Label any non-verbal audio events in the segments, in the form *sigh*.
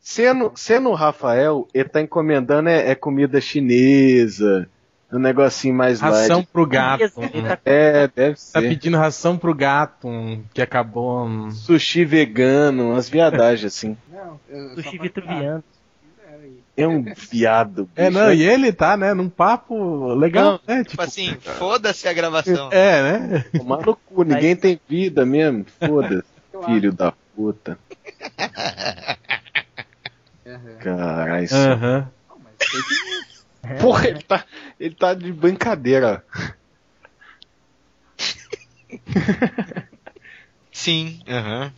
Sendo, sendo o Rafael, ele tá encomendando é, é comida chinesa, um negocinho mais Ração light. pro gato. Tá- É, deve Tá ser. pedindo ração pro gato, que acabou. um- Sushi vegano, umas viadagens assim. *laughs* Não, eu Sushi vitruviano. É um viado. É, bicho. não, e ele tá, né, num papo legal, né? Tipo assim, foda-se a gravação. É, né? Tomar no cu, ninguém tem vida mesmo. Foda-se, *laughs* filho da puta. *laughs* Caralho, isso. Não, news. *laughs* Porra, ele tá, ele tá de brincadeira. *laughs* Sim, aham.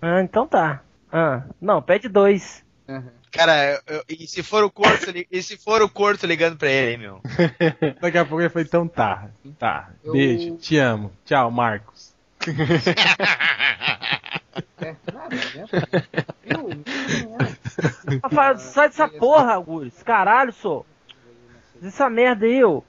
Ah, então tá. Ah, não, pede dois. Aham. Cara, eu- e se for o Corto, e se for o Corto ligando pra ele, hein, meu? *laughs* Daqui a pouco ele foi, então tá, tá, Eu- beijo, te amo, tchau, Marcos. É, nada, né? Eu, sai dessa porra, Augusto. Caralho, sou. Essa merda aí, ô.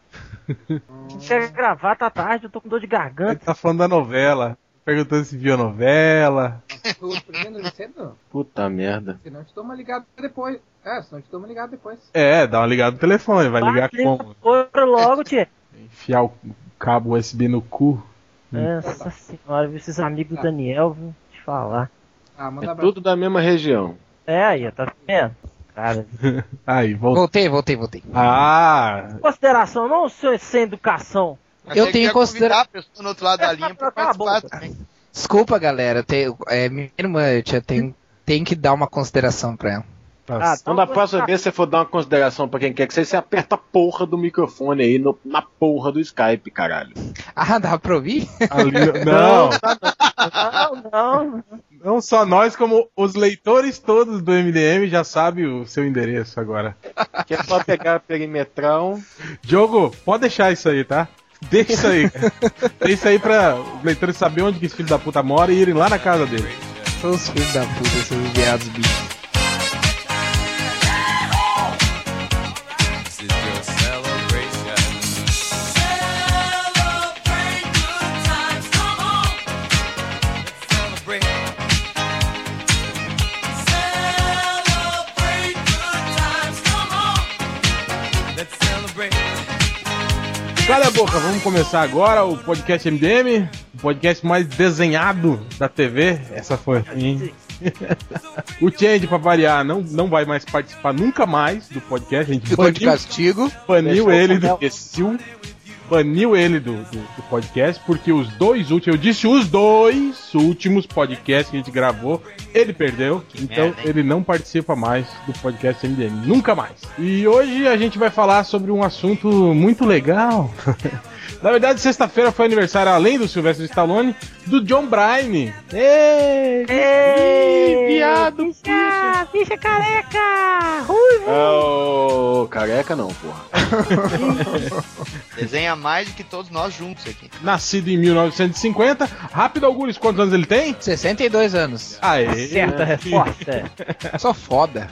Quer gravar, tá tarde, eu tô com dor de Ele garganta. tá falando da novela, perguntando se viu a novela. eu cedo, Puta merda. senão eu te dou uma ligada depois. É, senão eu te dou uma ligada depois. É, dá uma ligada no telefone, vai ligar Bate como? Bora logo, tia. Enfiar o cabo USB no cu. Nossa senhora, viu esses amigos do Daniel, viu? Te falar. Ah, manda É abraço. tudo da mesma região. É aí, tá vendo? Cara, *laughs* Aí. Voltei, voltei, voltei. Ah, consideração, não seu sem educação. Eu tenho que ia considera- convidar a pessoa no outro lado da linha pra participar também. Desculpa, galera. tenho- é, minha irmã, eu tinha- tenho, tenho que dar uma consideração pra ela. Ah, tá. Então, da próxima vez que você for dar uma consideração pra quem quer que seja, você aperta a porra do microfone aí no- na porra do Skype, caralho. Ah, dá pra ouvir? ali- *laughs* não, Não, não. Não só nós, como os leitores todos do MDM já sabem o seu endereço agora. *laughs* Que é só pegar a perimetral. Diogo, pode deixar isso aí, tá? Deixa isso aí. *laughs* Deixa isso aí pra os leitores saberem onde que esse filho da puta mora e irem lá na casa dele. São os filhos da puta, esses viados bichos. Cala a boca, vamos começar agora o podcast MDM, o podcast mais desenhado da TV. Essa foi ruim. *laughs* o Change, pra variar, não, não vai mais participar nunca mais do podcast. A gente Ficou de baniu, castigo. baniu Deixou ele imbecil. Baniu ele do, do, do podcast, porque os dois últimos, eu disse os dois últimos podcasts que a gente gravou, ele perdeu. então merda, ele não participa mais do podcast MDM. Nunca mais. E hoje a gente vai falar sobre um assunto muito legal. *laughs* Na verdade, sexta-feira foi aniversário, além do Sylvester Stallone, do John Bryan. Ei! Ei, viado, bicha, bicha careca, ruivo. Ô, careca não, porra. *laughs* Desenha mais do que todos nós juntos aqui. Nascido em 1950. Rápido, Augusto, quantos anos ele tem? 62 anos. Aê! Certa resposta. Só foda.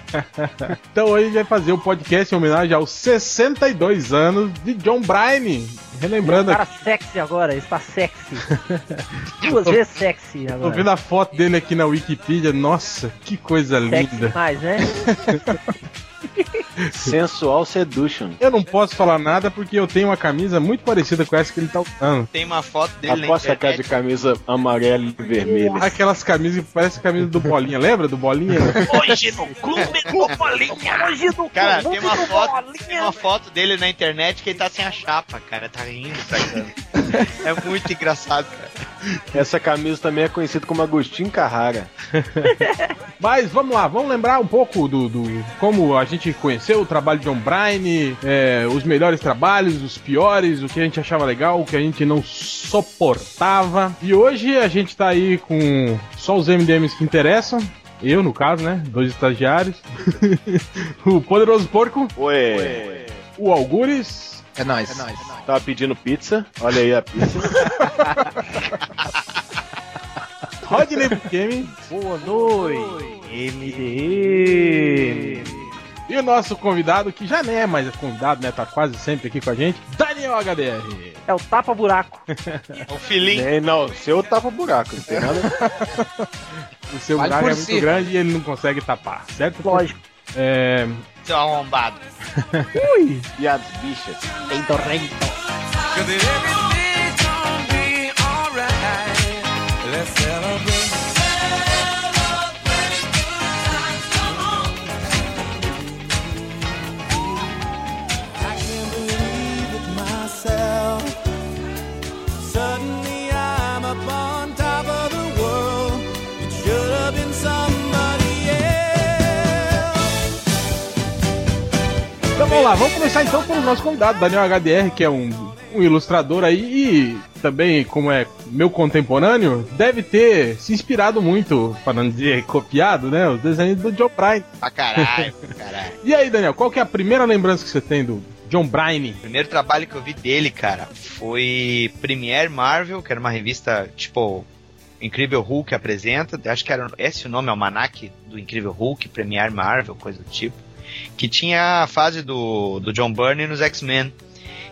Então hoje a gente vai fazer o podcast em homenagem aos 62 anos de John Bryan. Relembrando Cara aqui, sexy agora, está sexy. *laughs* Duas vezes sexy tô agora. vendo a foto dele aqui na Wikipedia. Nossa, que coisa Sexy linda. mais, né? *laughs* Sensual Seduction. Eu não posso falar nada porque eu tenho uma camisa muito parecida com essa que ele tá usando. Tem uma foto dele na Aposta a cara de internet. camisa amarela e vermelha. Aquelas camisas que parecem a camisa do Bolinha. Lembra do Bolinha? Hoje no clube do Bolinha. Hoje no Cara, clube tem uma do foto, tem Bolinha. uma foto dele na internet que ele tá sem a chapa, cara. Tá rindo, sacando. *laughs* É muito engraçado, cara. Essa camisa também é conhecida como Agostinho Carrara. *laughs* Mas vamos lá, vamos lembrar um pouco do, do- como a gente conheceu o trabalho de John Bryan, é, os melhores trabalhos, os piores, o que a gente achava legal, o que a gente não suportava. E hoje a gente tá aí com só os MDMs que interessam. Eu, no caso, né? Dois estagiários. *laughs* o Poderoso Porco, Ué. o Algures. É nóis. É nóis. Tava pedindo pizza. Olha aí a pizza. *laughs* Rodney Bukemi Boa noite, MDM. e o nosso convidado, que já nem é mais convidado, né? Tá quase sempre aqui com a gente, Daniel HDR. É o tapa-buraco. O filhinho. É, não, seu tapa buraco, não tem nada. *laughs* O seu Vale buraco é muito si. grande e ele não consegue tapar, certo? Lógico. É, Seu arrombado. Ui. E as bichas. Cause começar então com o nosso convidado, Daniel HDR, que é um, um ilustrador aí e também, como é meu contemporâneo, deve ter se inspirado muito, para não dizer copiado, né? Os desenhos do John Bryan. Pra caralho, pra caralho. *laughs* E aí, Daniel, qual que é a primeira lembrança que você tem do John Bryan? O primeiro trabalho que eu vi dele, cara, foi Premiere Marvel, que era uma revista tipo Incrível Hulk apresenta. Acho que era esse o nome, Almanac do Incrível Hulk, Premiere Marvel, coisa do tipo. Que tinha a fase do, do John Byrne nos X-Men.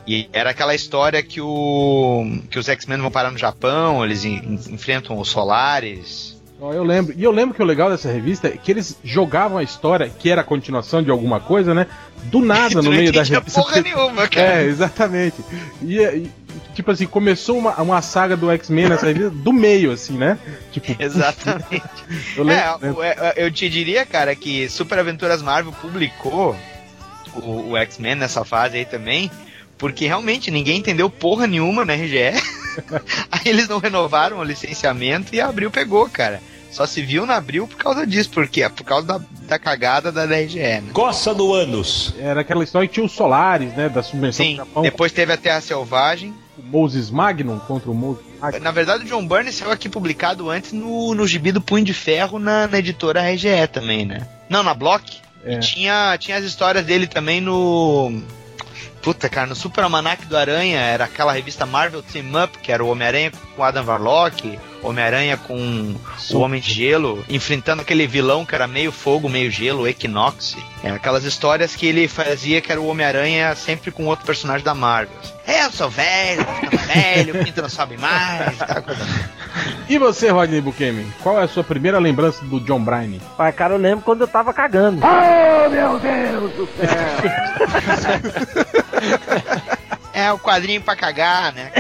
E era aquela história que, o, que os X-Men vão parar no Japão, eles en- enfrentam os Solares. Eu lembro. E eu lembro que o legal dessa revista é que eles jogavam a história, que era a continuação de alguma coisa, né? Do nada *laughs* no meio da revista. porra nenhuma, *laughs* cara. É, exatamente. E, e, tipo assim, começou uma, uma saga do X-Men nessa revista do meio, assim, né? Tipo, *laughs* Exatamente. eu lembro. É, lembro. o- é, eu te diria, cara, que Super Aventuras Marvel publicou o, o X-Men nessa fase aí também, porque realmente ninguém entendeu porra nenhuma no RGE. *laughs* aí eles não renovaram o licenciamento e a Abril pegou, cara. Só se viu na Abril por causa disso, por quê? Por causa da, da cagada da RGE, né? Coça do ânus. Era aquela história que tinha os Solares, né? Da subvenção Sim, do Japão. depois teve a Terra Selvagem. O Moses Magnum contra o Moses Magnum. Na verdade, o John Byrne saiu aqui publicado antes no, no gibi do Punho de Ferro na, na editora RGE também, né? Não, na Block. É. E tinha, tinha as histórias dele também no. Puta, cara, no Super Almanac do Aranha, era aquela revista Marvel Team Up, que era o Homem-Aranha com o Adam Warlock, Homem-Aranha com o Homem de Gelo, enfrentando aquele vilão que era meio fogo, meio gelo, o Equinox. É, aquelas histórias que ele fazia que era o Homem-Aranha sempre com outro personagem da Marvel. É, eu sou velho, velho, o pinto não sobe mais, coisa. E você, Rodney Bukemi? Qual é a sua primeira lembrança do John Bryan? Pai, cara, eu lembro quando eu tava cagando. *laughs* É, o quadrinho pra cagar, né?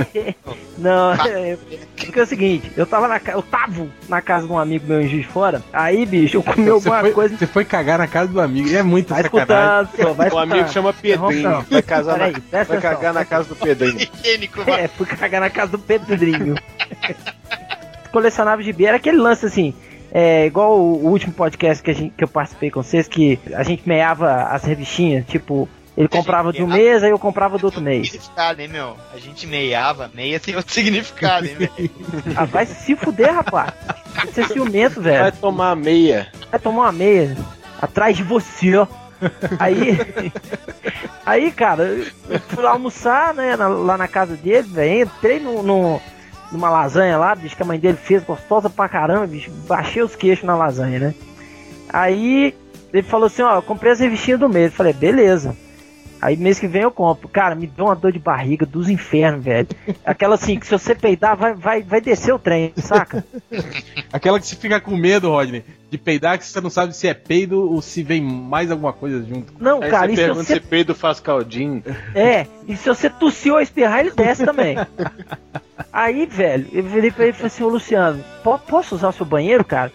*laughs* Não, é, porque é o seguinte, eu tava na eu tava na casa de um amigo meu em Juiz de Fora, aí, bicho, eu comi alguma foi, coisa. você foi cagar na casa do amigo. É muito Vai sacanagem. escutando, senhor, vai O amigo chama Pedrinho. Não, Vai, casar Peraí, na, presta vai atenção. cagar na casa do Pedrinho. *laughs* É, fui cagar na casa do Pedrinho. *laughs* Colecionava gibi, era aquele lance assim. É igual o, o último podcast que, a gente, que eu participei com vocês, que a gente meava as revistinhas, tipo, ele comprava de um mês, aí eu comprava do outro mês. Significado, hein, meu? A gente meiava, meia tem outro significado, hein, velho? Ah, vai se fuder, rapaz. Você é ciumento, Vai velho. tomar meia. Vai tomar uma meia atrás de você, ó. Aí, aí, cara, eu fui lá almoçar, né, na- lá na casa dele, velho. Entrei no, no- numa lasanha lá, bicho, que a mãe dele fez, gostosa pra caramba, bicho. Baixei os queixos na lasanha, né? Aí ele falou assim: Ó, comprei as revistinhas do mês. Eu falei: beleza. Aí mês que vem eu compro. Cara, me deu uma dor de barriga dos infernos, velho. Aquela assim, que se você peidar, vai, vai, vai descer o trem, saca? *laughs* Aquela que você fica com medo, Rodney, de peidar, que você não sabe se é peido ou se vem mais alguma coisa junto. Não, Aí cara, você e se pergunta você se peido faz caldinho. É, e se você tossir ou espirrar, ele desce também. *laughs* Aí, velho, eu virei pra ele e falei assim, ô Luciano, po- posso usar o seu banheiro, cara?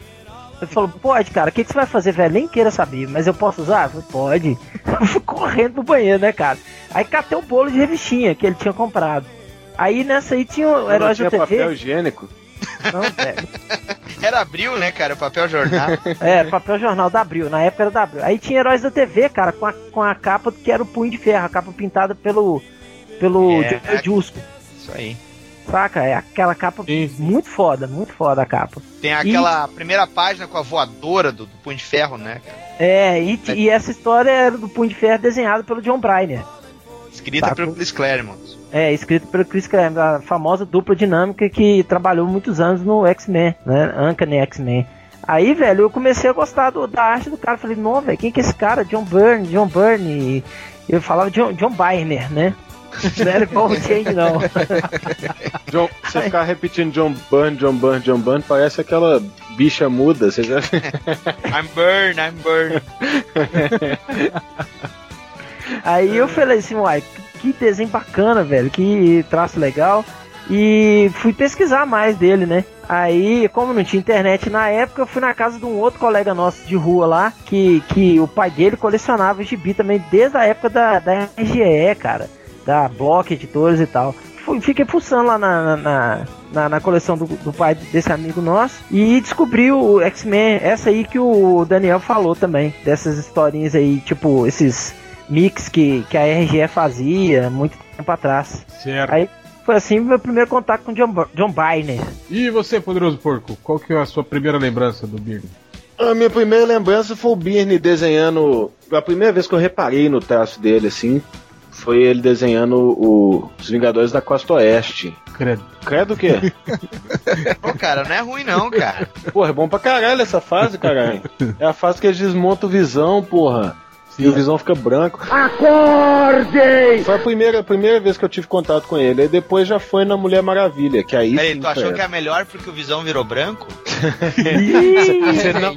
Ele falou, pode, cara, o que, que você vai fazer, velho? Nem queira saber, mas eu posso usar? Eu falei, pode. *laughs* Eu fui correndo pro banheiro, né, cara? Aí catei o bolo de revistinha que ele tinha comprado. Aí nessa aí tinha o Não Heróis da tinha papel TV. higiênico. Não, velho. *laughs* Era abril, né, cara? O papel jornal. *laughs* É, papel jornal da Abril, na época era da Abril. Aí tinha Heróis da TV, cara, com a, com a capa que era o punho de ferro, a capa pintada pelo. pelo É, Jusco. Isso aí. Saca? É aquela capa Sim. muito foda, muito foda a capa. Tem aquela primeira página com a voadora do, do Punho de Ferro, né? É, e, e essa história era do Punho de Ferro desenhada pelo John Bryan. Escrita Tá. pelo Chris Claremont. É, escrito pelo Chris Claremont, a famosa dupla dinâmica que trabalhou muitos anos no X-Men, né? Uncanny X-Men. Aí, velho, eu comecei a gostar do- da arte do cara. Falei, não, velho, quem que é esse cara? John Byrne, John Byrne. E Eu falava John, John Byrne, né? Não era Paul Change, não. *laughs* John, você ficar repetindo John Byrne, John Byrne, John Byrne, parece aquela bicha muda. Você já... *laughs* I'm burn, I'm burn. *laughs* Aí eu falei assim, uai, que desenho bacana, velho, que traço legal. E fui pesquisar mais dele, né? Aí, como não tinha internet na época, eu fui na casa de um outro colega nosso de rua lá, que, que o pai dele colecionava gibi também desde a época da, da RGE, cara. Da Block Editores e tal. Fiquei fuçando lá na, na, na, na coleção do, do pai desse amigo nosso e descobri o X-Men, essa aí que o Daniel falou também, dessas historinhas aí, tipo, esses mix que, que a RGE fazia muito tempo atrás. Certo. Aí foi assim meu primeiro contato com John, John Byrne. E você, Poderoso Porco, qual que é a sua primeira lembrança do Birne? A minha primeira lembrança foi o Birne desenhando. A primeira vez que eu reparei no traço dele, assim, foi ele desenhando o- os Vingadores da Costa Oeste. Credo. Credo o quê? *laughs* Pô, cara, não é ruim não, cara. porra, é bom pra caralho essa fase, caralho. É a fase que eles desmontam o Visão, porra. E o Visão fica branco. Acorde! Foi a primeira, a primeira vez que eu tive contato com ele. Aí depois já foi na Mulher Maravilha, que aí Peraí, tu achou que é melhor porque o Visão virou branco? Você não,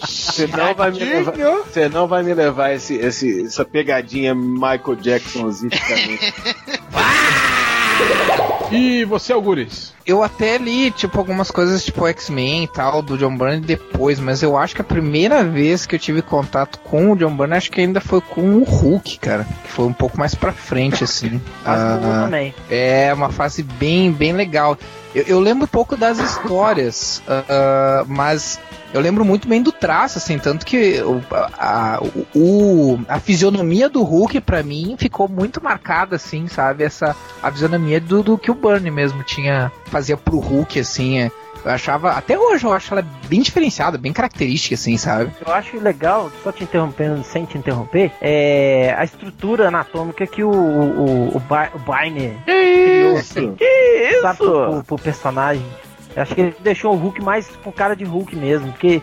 você não vai me levar, você não vai me levar esse, esse, essa pegadinha Michael Jacksonzinha pra *laughs* mim. E você, Algures? Eu até li, tipo, algumas coisas tipo X-Men e tal, do John Byrne depois, mas eu acho que a primeira vez que eu tive contato com o John Byrne, acho que ainda foi com o Hulk, cara. Que foi um pouco mais pra frente, assim. Ah, também. É uma fase bem, bem legal. Eu, eu lembro pouco das histórias, ah, mas eu lembro muito bem do traço, assim, tanto que o, a, o- a fisionomia do Hulk, pra mim, ficou muito marcada, assim, sabe? Essa, a fisionomia do, do que o Burnie mesmo tinha, fazia pro Hulk, assim, é. Eu achava, até hoje eu acho ela bem diferenciada, bem característica, assim, sabe? Eu acho legal, só te interrompendo sem te interromper, é a estrutura anatômica que o, o, o, Bar- o Byrne criou, assim, sabe, pro, pro- pro personagem. Eu acho que ele deixou o Hulk mais com cara de Hulk mesmo, porque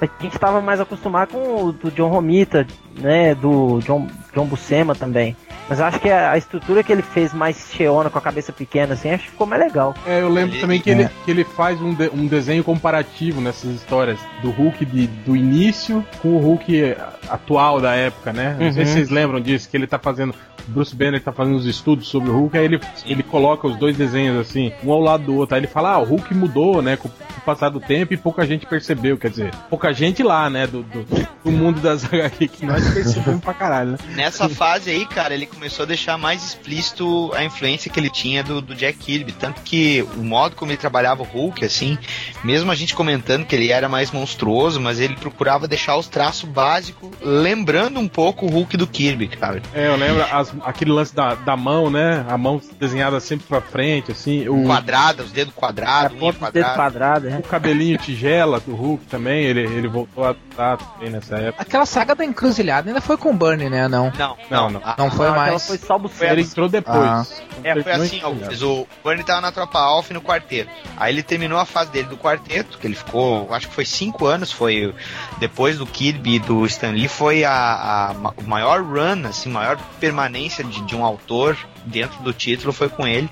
a gente tava mais acostumado com o do John Romita, né, do John, John Buscema também. Mas eu acho que a, a estrutura que ele fez mais cheona, com a cabeça pequena, assim, acho que ficou mais legal. É, eu lembro também que ele, que ele faz um, de- um desenho comparativo nessas histórias do Hulk de- do início com o Hulk atual da época, né? Não sei Uhum. se vocês lembram disso, que ele tá fazendo. Bruce Banner tá fazendo os estudos sobre o Hulk, aí ele, ele coloca os dois desenhos assim, um ao lado do outro. Aí ele fala, ah, o Hulk mudou, né, com, com o passar do tempo e pouca gente percebeu. Quer dizer, pouca gente lá, né, do, do, do mundo das *laughs* HQ que nós percebemos pra caralho, né? Nessa *laughs* fase aí, cara, ele começou a deixar mais explícito a influência que ele tinha do, do Jack Kirby. Tanto que o modo como ele trabalhava o Hulk, assim, mesmo a gente comentando que ele era mais monstruoso, mas ele procurava deixar os traços básicos, lembrando um pouco o Hulk do Kirby, cara. É, eu lembro as- aquele lance da, da mão, né? A mão desenhada sempre pra frente, assim. O, Quadrada, os dedos quadrados, unha ponta do dedo quadrado, né? o cabelinho tigela do Hulk também, ele, ele voltou a estar também nessa época. Aquela saga da encruzilhada ainda foi com o Burnie, né? Não. Não, Não, não, não. Foi Ah, aquela mais. foi só o Ele entrou depois. Ah. É, foi assim, Augusto. O Bernie tava na tropa Alpha e no quarteto. Aí ele terminou a fase dele do quarteto, que ele ficou, acho que foi cinco anos, foi depois do Kirby e do Stan Lee, foi a, a maior run, assim, maior permanência de, de um autor dentro do título foi com ele.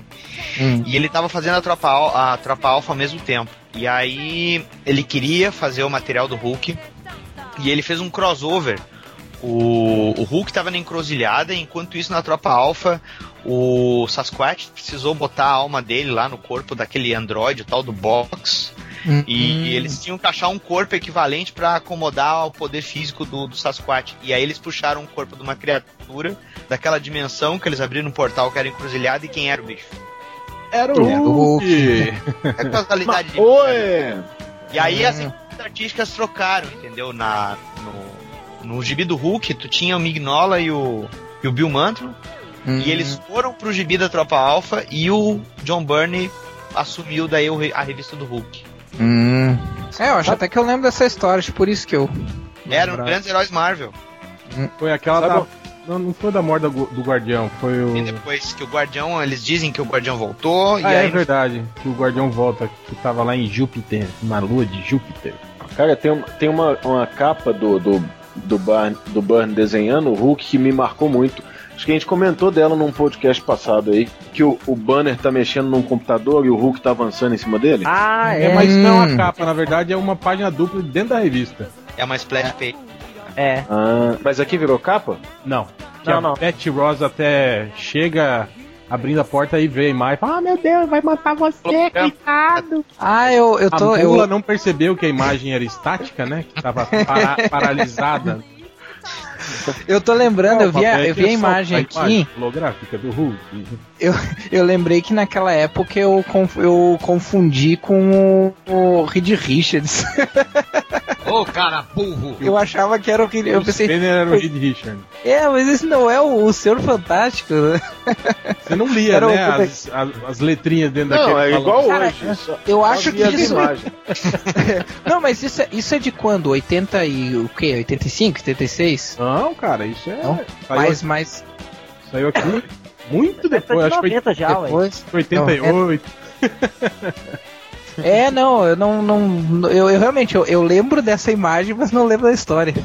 Hum. E ele tava fazendo a tropa, a tropa Alpha ao mesmo tempo. E aí ele queria fazer o material do Hulk. E ele fez um crossover. O, o Hulk tava na encruzilhada, enquanto isso na tropa Alpha, o Sasquatch precisou botar a alma dele lá no corpo daquele androide, o tal do Box. Hum. E eles tinham que achar um corpo equivalente para acomodar o poder físico do, do Sasquatch. E aí eles puxaram o corpo de uma criatura daquela dimensão que eles abriram um portal que era encruzilhada e quem era o bicho? Era o Hulk. É causalidade *laughs* de Oi! E aí as Hum. equipes artísticas trocaram, entendeu? Na, no, no gibi do Hulk, tu tinha o Mignola e o, e o Bill Mantlo, Hum. e eles foram pro gibi da Tropa Alpha e o John Burney assumiu daí a revista do Hulk. Hum. É, eu acho até que eu lembro dessa história, acho por isso que eu. Eram lembrava. grandes heróis Marvel. Foi aquela Sabe da. Não, não foi da morte do, do Guardião, foi o. E depois que o Guardião, eles dizem que o Guardião voltou, e Ah, é aí verdade, que o Guardião volta, que tava lá em Júpiter, na lua de Júpiter. Cara, tem, um- tem uma, uma capa do, do, do, Burn, do Burn desenhando o Hulk que me marcou muito. Acho que a gente comentou dela num podcast passado aí, que o, o banner tá mexendo num computador e o Hulk tá avançando em cima dele. Ah, É, é. mas não é Hum. uma capa, na verdade é uma página dupla dentro da revista. É uma splash page. É. Ah, mas aqui virou capa? Não. Que Não, a não. Betty Ross até chega abrindo a porta e vê a imagem e fala: Ah, meu Deus, vai matar você, coitado. Ah, eu, eu A tô. mula Eu, não percebeu que a imagem era estática, né? Que tava para- paralisada. eu tô lembrando, eu vi a, eu vi a é imagem aqui. holográfica do Hulk. Eu, eu lembrei que naquela época eu, conf- eu confundi com o, o Reed Richards. *laughs* Ô, cara burro! Eu achava que era o que. Eu o pensei, Spanner era o Reed Richard. é, mas esse não é o, o Senhor Fantástico, né? Você não lia, Era o- né? As, as, as letrinhas dentro Não, daquele é balão. igual Cara, hoje. só- Eu só acho que isso. *laughs* Não, mas isso é, isso é de quando? 80 e o quê? 85, 86? Não, cara, isso é. Não? Saiu, Mais, mais. saiu aqui muito Deve depois, acho que 90 já, ué. Depois. foi 88. É, *laughs* não, eu não. não eu, eu realmente eu, eu lembro dessa imagem, mas não lembro da história. *laughs*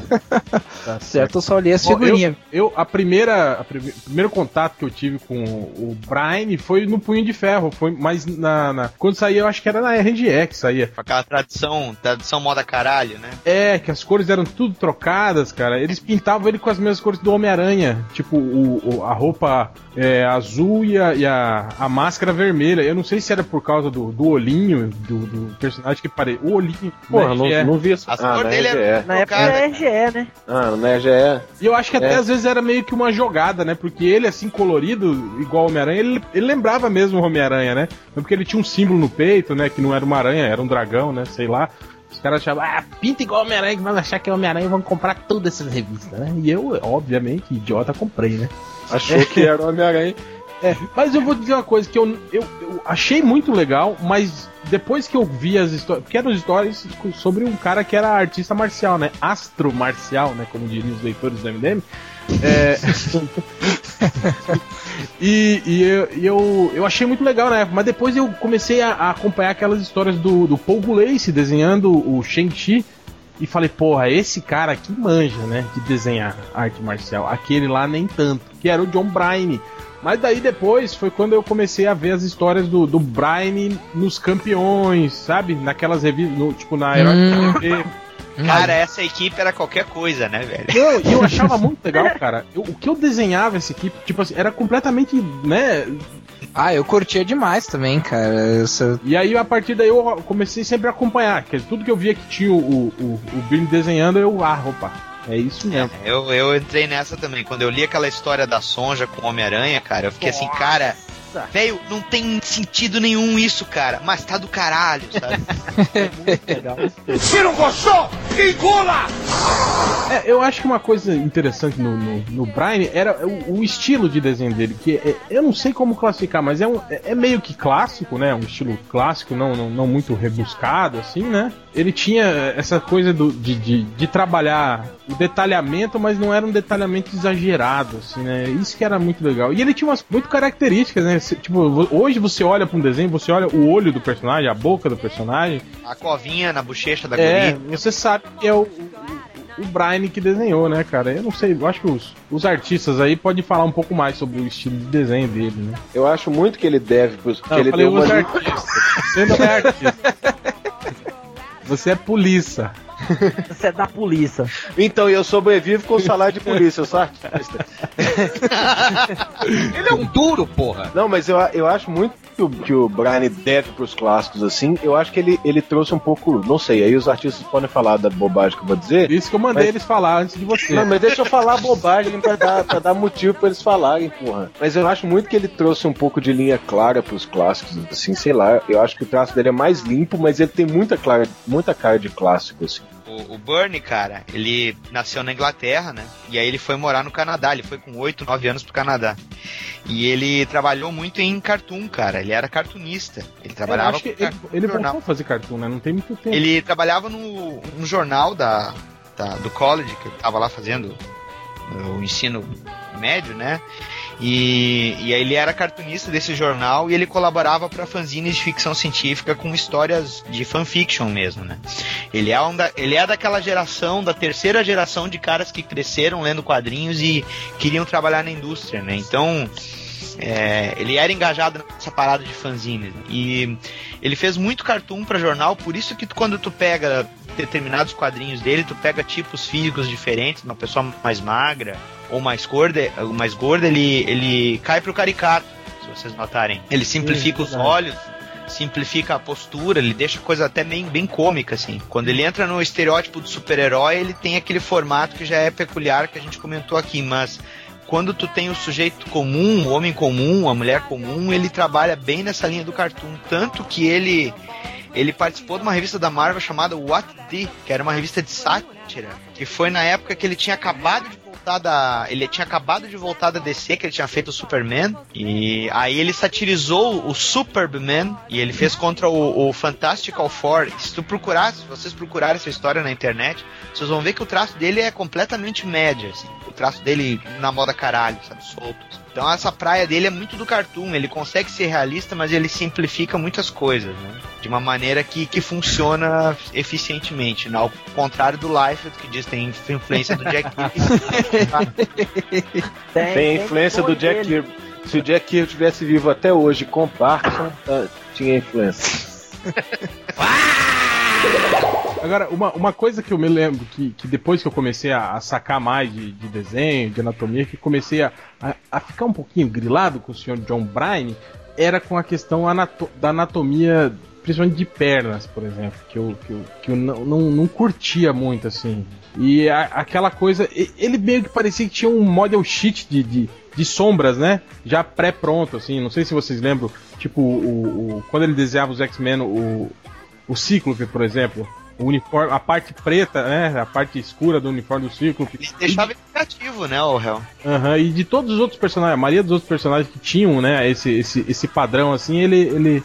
Tá Certo, eu só li as Bom, figurinhas. Eu, a primeira, a prime- o primeiro contato que eu tive com o Brian foi no Punho de Ferro, foi mais na, na- quando saía, eu acho que era na RGE que saía. Aquela tradição, tradição moda caralho, né? É, que as cores eram tudo trocadas, cara. Eles pintavam ele com as mesmas cores do Homem-Aranha, tipo o, o- a roupa é, azul e, a, e a, a máscara vermelha. Eu não sei se era por causa do, do olhinho do, do personagem que parecia. O olhinho. Porra, né, não, que é. não vi essa. As Ah, na dele é-. Na época era RGE, né? Ah, na RGE. E eu acho que até É. às vezes era meio que uma jogada, né? Porque ele, assim, colorido, igual o Homem-Aranha, ele, ele lembrava mesmo o Homem-Aranha, né? Porque ele tinha um símbolo no peito, né? Que não era uma aranha, era um dragão, né? Sei lá. Os caras achavam, ah, pinta igual Homem-Aranha, que vão achar que é Homem-Aranha e vão comprar todas essas revistas, né? E eu, obviamente, idiota, comprei, né? Achou que era o Homem-Aranha. É, mas eu vou dizer uma coisa que eu, eu, eu achei muito legal, mas depois que eu vi as histórias. Porque eram histórias sobre um cara que era artista marcial, né? Astro marcial, né? Como diriam os leitores do MDM. É. *laughs* e e eu, eu, eu achei muito legal na época, mas depois eu comecei a, a acompanhar aquelas histórias do, do Paul Gulace desenhando o Shang-Chi. E falei, porra, esse cara aqui manja, né? De desenhar arte marcial. Aquele lá nem tanto. Que era o John Bryan. Mas daí depois foi quando eu comecei a ver as histórias do, do Brian nos campeões, sabe? Naquelas revistas, no- tipo na Herói Hum. TV. Cara, essa equipe era qualquer coisa, né, velho? Não, e eu *laughs* achava muito legal, cara. Eu- o que eu desenhava essa equipe, tipo assim, era completamente, né? Ah, eu curtia demais também, cara. Essa- E aí a partir daí eu comecei sempre a acompanhar. Que tudo que eu via que tinha o, o, o Billy desenhando, eu, ah, opa, é isso mesmo. Eu, eu entrei nessa também. Quando eu li aquela história da Sonja com o Homem-Aranha, cara, eu fiquei assim, cara. Velho, não tem sentido nenhum isso, cara. Mas tá do caralho, sabe? *laughs* Legal. Se não gostou, engula! É, eu acho que uma coisa interessante no, no, no Brian era o, o estilo de desenho dele, que é- eu não sei como classificar, mas é, um, é é meio que clássico, né? Um estilo clássico, não, não, não muito rebuscado, assim, né? Ele tinha essa coisa do, de, de, de trabalhar o detalhamento, mas não era um detalhamento exagerado, assim, né? Isso que era muito legal. E ele tinha umas muito características, né? Cê- Tipo, hoje você olha pra um desenho, você olha o olho do personagem, a boca do personagem, A covinha na bochecha da é, guria. você sabe que é o, o, o Brian que desenhou, né, cara? Eu não sei, eu acho que os, os artistas aí podem falar um pouco mais sobre o estilo de desenho dele, né? Eu acho muito que ele deve pros. Que Não, ele eu falei deu uma artistas. Você não é artista. *laughs* Você é polícia. *laughs* Você é da polícia. Então, eu sobrevivo com salário de polícia, eu sou artista. *laughs* Ele é um duro, porra! Não, mas eu, eu acho muito que o, que o Brian deve pros clássicos, assim. Eu acho que ele, ele trouxe um pouco. Não sei, aí os artistas podem falar da bobagem que eu vou dizer. Isso que eu mandei Mas- eles falar antes de você. Não, mas deixa eu falar bobagem pra dar, pra dar motivo pra eles falarem, porra. Mas eu acho muito que ele trouxe um pouco de linha clara pros clássicos, assim, sei lá. Eu acho que o traço dele é mais limpo, mas ele tem muita, clara, muita cara de clássico, assim. O, o Bernie, cara, ele nasceu na Inglaterra, né? E aí ele foi morar no Canadá. Ele foi com 8, 9 anos pro Canadá. E ele trabalhou muito em cartoon, cara. Ele era cartunista. Ele trabalhava com ele, ele jornal. voltou a fazer cartoon, né? Não tem muito tempo. Ele trabalhava no, no jornal da, da- do college, que eu tava lá fazendo o ensino médio, né? E, e ele era cartunista desse jornal e ele colaborava para fanzines de ficção científica com histórias de fanfiction mesmo, né? Ele é, um da, ele é daquela geração, da terceira geração de caras que cresceram lendo quadrinhos e queriam trabalhar na indústria, né? Então, é, ele era engajado nessa parada de fanzines. E ele fez muito cartoon para jornal, por isso que tu- quando tu pega determinados quadrinhos dele, tu pega tipos físicos diferentes, uma pessoa mais magra ou mais gorda, mais gorda ele, ele cai pro caricato, se vocês notarem. Ele simplifica os olhos, simplifica a postura, ele deixa a coisa até bem, bem cômica, assim. Quando ele entra no estereótipo do super-herói, ele tem aquele formato que já é peculiar que a gente comentou aqui, mas quando tu tem o sujeito comum, o homem comum, a mulher comum, ele trabalha bem nessa linha do cartoon, tanto que ele ele participou de uma revista da Marvel chamada What The, que era uma revista de sátira, que foi na época que ele tinha acabado de voltar da, ele tinha acabado de voltar da DC, que ele tinha feito o Superman, e aí ele satirizou o Superman e ele fez contra o, o Fantastical Four. Se tu procurar, se vocês procurarem essa história na internet, vocês vão ver que o traço dele é completamente médio, assim. O traço dele na moda caralho, sabe, solto. Então essa praia dele é muito do cartoon, ele consegue ser realista, mas ele simplifica muitas coisas, né? De uma maneira que, que funciona eficientemente, né? ao contrário do Liefeld, que diz que tem influência do Jack Kirby. *laughs* Tem influência do Jack dele. Kirby. Se o Jack Kirby tivesse vivo até hoje com Parkinson, tá, tinha influência. *laughs* Agora, uma, uma coisa que eu me lembro, que, que depois que eu comecei a, a sacar mais de, de desenho, de anatomia, que comecei a, a, a ficar um pouquinho grilado com o senhor John Bryan, era com a questão anato- da anatomia, principalmente de pernas, por exemplo, que eu, que eu, que eu não, não, não curtia muito, assim. E a- aquela coisa, ele meio que parecia que tinha um model sheet de, de, de sombras, né? Já pré-pronto, assim. Não sei se vocês lembram, tipo, o, o- quando ele desenhava os X-Men, o, o Cíclope, por exemplo. O uniforme, a parte preta, né? A parte escura do uniforme do Cíclope. Ele deixava criativo, né, o réu? Aham, e de todos os outros personagens, a maioria dos outros personagens que tinham, né, esse, esse, esse padrão assim, ele, ele,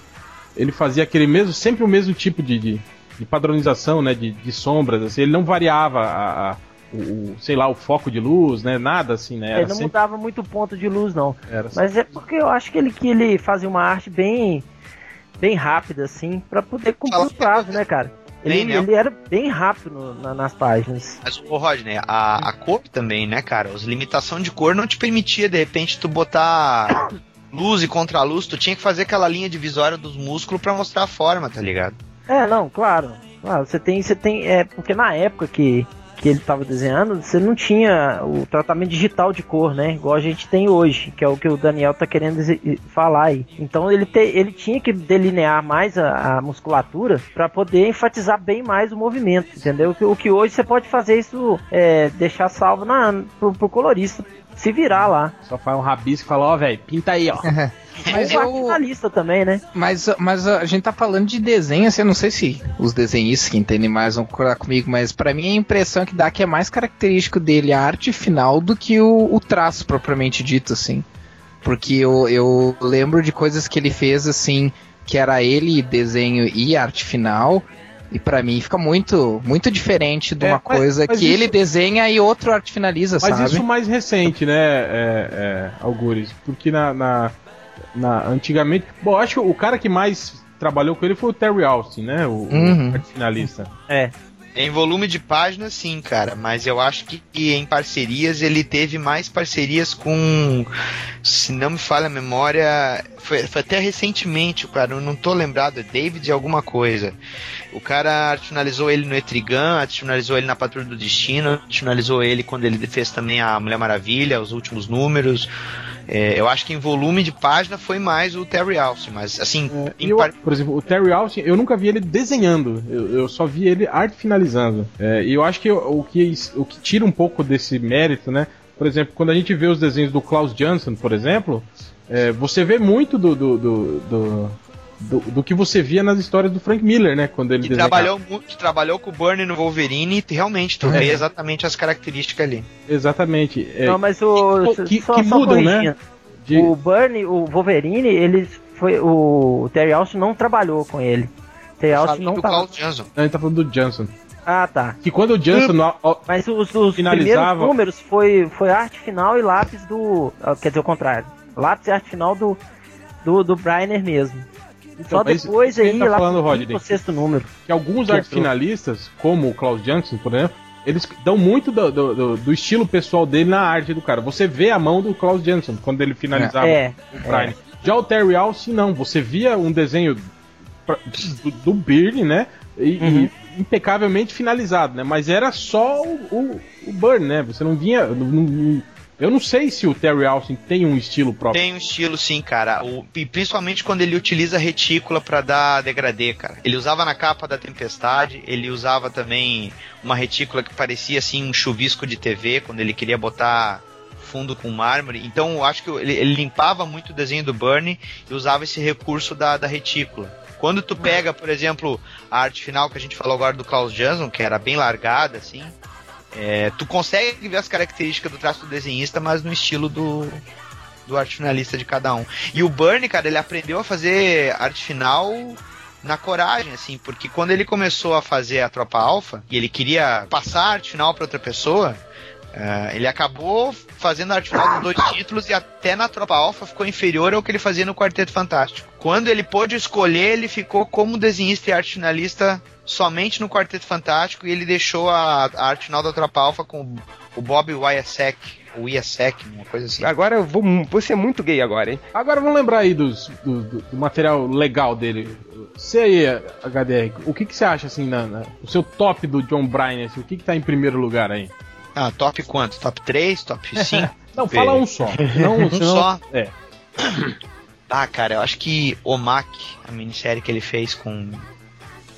ele fazia aquele mesmo, sempre o mesmo tipo de, de, de padronização, né, de, de sombras, assim, ele não variava a, a- o, o, sei lá, o foco de luz, né, nada assim, né, era Ele não sempre, mudava muito o ponto de luz, não. era Mas é porque eu acho que ele, que ele fazia uma arte bem bem rápida, assim, pra poder cumprir o prazo, né, cara? Ele, Bem, né? ele era bem rápido na- nas páginas. Mas, ô Rodney, a, a cor também, né, cara? As limitação de cor não te permitia, de repente, tu botar *coughs* luz e contraluz, tu tinha que fazer aquela linha divisória dos músculos pra mostrar a forma, tá ligado? É, não, claro. Claro, você tem, você tem, é, porque na época que, que ele tava desenhando, você não tinha o tratamento digital de cor, né? Igual a gente tem hoje, que é o que o Daniel tá querendo falar aí. Então ele, te, ele tinha que delinear mais a, a musculatura para poder enfatizar bem mais o movimento, entendeu? O que, o que hoje você pode fazer isso, é, deixar salvo na, pro, pro colorista se virar lá. só faz um rabisco e fala, ó, velho, pinta aí, ó. *laughs* Mas eu, finalista também, né? Mas, mas a gente tá falando de desenho, assim, eu não sei se os desenhistas que entendem mais vão concordar comigo, mas pra mim a impressão que dá que é mais característico dele a arte final do que o, o traço propriamente dito, assim. Porque eu, eu lembro de coisas que ele fez, assim, que era ele desenho e arte final, e pra mim fica muito muito diferente de É, uma mas- coisa mas que isso- ele desenha e outro arte finaliza, Mas sabe? isso mais recente, né, é, é, Algures? Porque na, na, na- antigamente. Bom, acho que o cara que mais trabalhou com ele foi o Terry Austin, né? O, o Uhum. arte finalista. É. Em volume de páginas, sim, cara. Mas eu acho que em parcerias ele teve mais parcerias com. Se não me falha a memória. Foi, foi até recentemente, cara. Eu não tô lembrado. É David alguma coisa. O cara finalizou ele no Etrigan, finalizou ele na Patrulha do Destino, finalizou ele quando ele fez também a Mulher Maravilha, os últimos números. É, eu acho que em volume de página foi mais o Terry Austin, mas assim, em eu, par- por exemplo, o Terry Austin, eu nunca vi ele desenhando, eu, eu só vi ele arte finalizando. É, e eu acho que o, que o que tira um pouco desse mérito, né? Por exemplo, quando a gente vê os desenhos do Klaus Janson, por exemplo, é, você vê muito do do, do, do, do- do que você via nas histórias do Frank Miller, né? Quando ele que desenhava. trabalhou, que trabalhou com o Burnie no Wolverine e realmente tu É. vê exatamente as características ali. Exatamente. É, Não, mas o. que- que- só, que só mudam, né? de- O Burnie, o Wolverine, ele foi. O Terry Austin não trabalhou com ele. Terry Austin não tava. A gente tá falando do Johnson. Ah, tá. Que quando o Johnson. Mas os, os Finalizava. primeiros números foi, foi arte final e lápis do. ah, Quer dizer, o contrário. Lápis e arte final do, do, do Briner mesmo. Então, Só depois aí, tá lá falando, pro Rodney. sexto número. que alguns Que arte entrou. finalistas, como o Klaus Janson, por exemplo, eles dão muito do, do- do- do estilo pessoal dele na arte do cara. Você vê a mão do Klaus Janson quando ele finalizava É, o Prime. Já o Terry Alce, não. Você via um desenho pra- do, do Byrne, né? E, e Uhum. impecavelmente finalizado, né? Mas era só o, o, o Byrne, né? Você não vinha. não- não- eu não sei se o Terry Alce tem um estilo próprio. Tem um estilo sim, cara. O- e principalmente quando ele utiliza retícula pra dar degradê, cara. Ele usava na capa da Tempestade, ele usava também uma retícula que parecia assim um chuvisco de TV, quando ele queria botar fundo com mármore. Então eu acho que ele, ele limpava muito o desenho do Burnie e usava esse recurso da, da retícula. Quando tu pega, por exemplo, a arte final que a gente falou agora do Klaus Jansson, que era bem largada, assim, é, tu consegue ver as características do traço do desenhista, mas no estilo do, do arte finalista de cada um. E o Bernie, cara, ele aprendeu a fazer arte final na coragem, assim, porque quando ele começou a fazer a Tropa Alpha e ele queria passar a arte final para outra pessoa, eh, ele acabou fazendo a arte final dos dois títulos e até na Tropa Alpha ficou inferior ao que ele fazia no Quarteto Fantástico. Quando ele pôde escolher, ele ficou como desenhista e arte finalista somente no Quarteto Fantástico e ele deixou a, a arte final da Tropa Alpha com o Bob Wyasek, o Iasek, uma coisa assim. Agora eu vou, vou ser muito gay agora, hein? Agora vamos lembrar aí dos, do, do- do material legal dele. Você aí, HDR, o que, que você acha assim, na, na- o seu top do John Bryan, assim, o que, que tá em primeiro lugar aí? Ah, top quanto? Top 3? Top *laughs* 5? Não, fala um só. Não, *laughs* Um senão- só? É. *clears throat* Ah, cara, eu acho que Omak, a minissérie que ele fez com,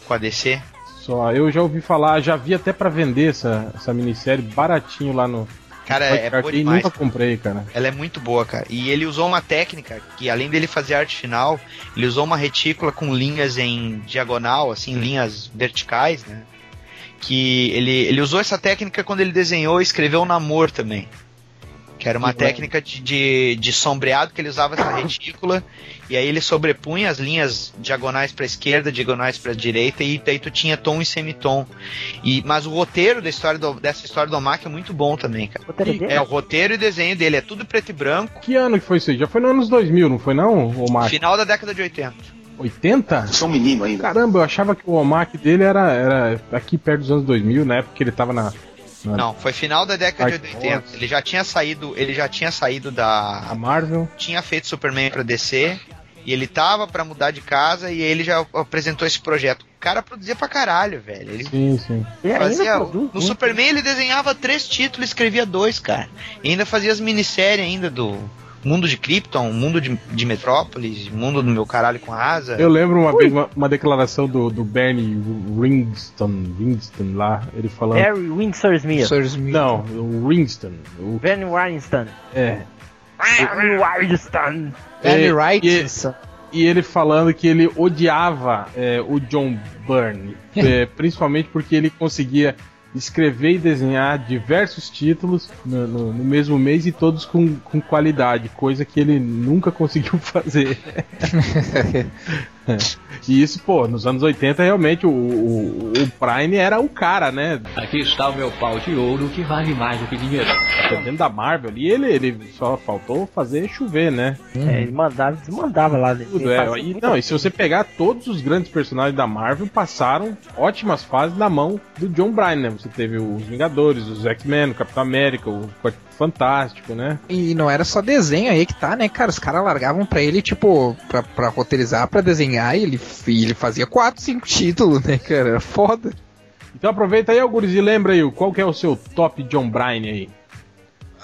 com a DC, Só, eu já ouvi falar, já vi até pra vender essa, essa minissérie baratinho lá no. cara, no é, boa demais. nunca comprei, cara. Ela é muito boa, cara. E ele usou uma técnica que, além dele fazer arte final, ele usou uma retícula com linhas em diagonal, assim, linhas verticais, né? Que ele, ele usou essa técnica quando ele desenhou e escreveu o Namor também. Que era uma Que técnica de, de, de sombreado que ele usava essa retícula. e aí ele sobrepunha as linhas diagonais para esquerda, diagonais para direita, e daí tu tinha tom e semitom. E, mas o roteiro da história do- dessa história do Mac é muito bom também, cara. Roteiro E- dele? É, o roteiro e desenho dele é tudo preto e branco. Que ano que foi isso aí? Já foi nos anos 2000, não foi não, o Omak? Final da década de 80. 80? Sou um menino ainda. Caramba, eu achava que o Omak dele era, era aqui perto dos anos 2000, na época que ele tava na... na Não, foi final da década Ai, de 80. nossa. Ele já tinha saído, ele já tinha saído a da Marvel. tinha feito Superman pra DC e ele tava pra mudar de casa e ele já apresentou esse projeto. O cara produzia pra caralho, velho. Ele Sim, sim. Fazia produz no muito. Superman ele desenhava três títulos, e escrevia dois, cara. E ainda fazia as minisséries ainda do Mundo de Krypton, Mundo de, de Metrópolis, Mundo do meu caralho com asa. Eu lembro uma uma, uma declaração do, do Bernie Ringston, Ringston lá, ele falando. Harry Windsor Smith. Não, o Ringston. O, Bernie Weinstein. é. Bernie. Danny É, Wright. e- E ele falando que ele odiava é, o John Byrne, *laughs* é, principalmente porque ele conseguia escrever e desenhar diversos títulos no, no- no mesmo mês e todos com, com qualidade, coisa que ele nunca *laughs* conseguiu fazer. *laughs* e isso, pô, nos anos 80 realmente o, o, o Prime era o cara, né? Aqui está o meu pau de ouro que vale mais do que dinheiro. Dentro da Marvel ali, ele, ele só faltou fazer chover, né? É, ele mandava, desmandava lá. Ele Tudo, é. E, não, e se você pegar todos os grandes personagens da Marvel, passaram ótimas fases na mão do John Bryan, né? Você teve os Vingadores, os X-Men, o Capitão América, o Fantástico, né? E não era só desenho aí que tá, né, cara? Os caras largavam pra ele, tipo, pra, pra roteirizar, pra desenhar, e ele, e ele fazia 4, 5 títulos, né, cara? Era foda. Então aproveita aí, Algures, e lembra aí, qual que é o seu top John Bryan aí?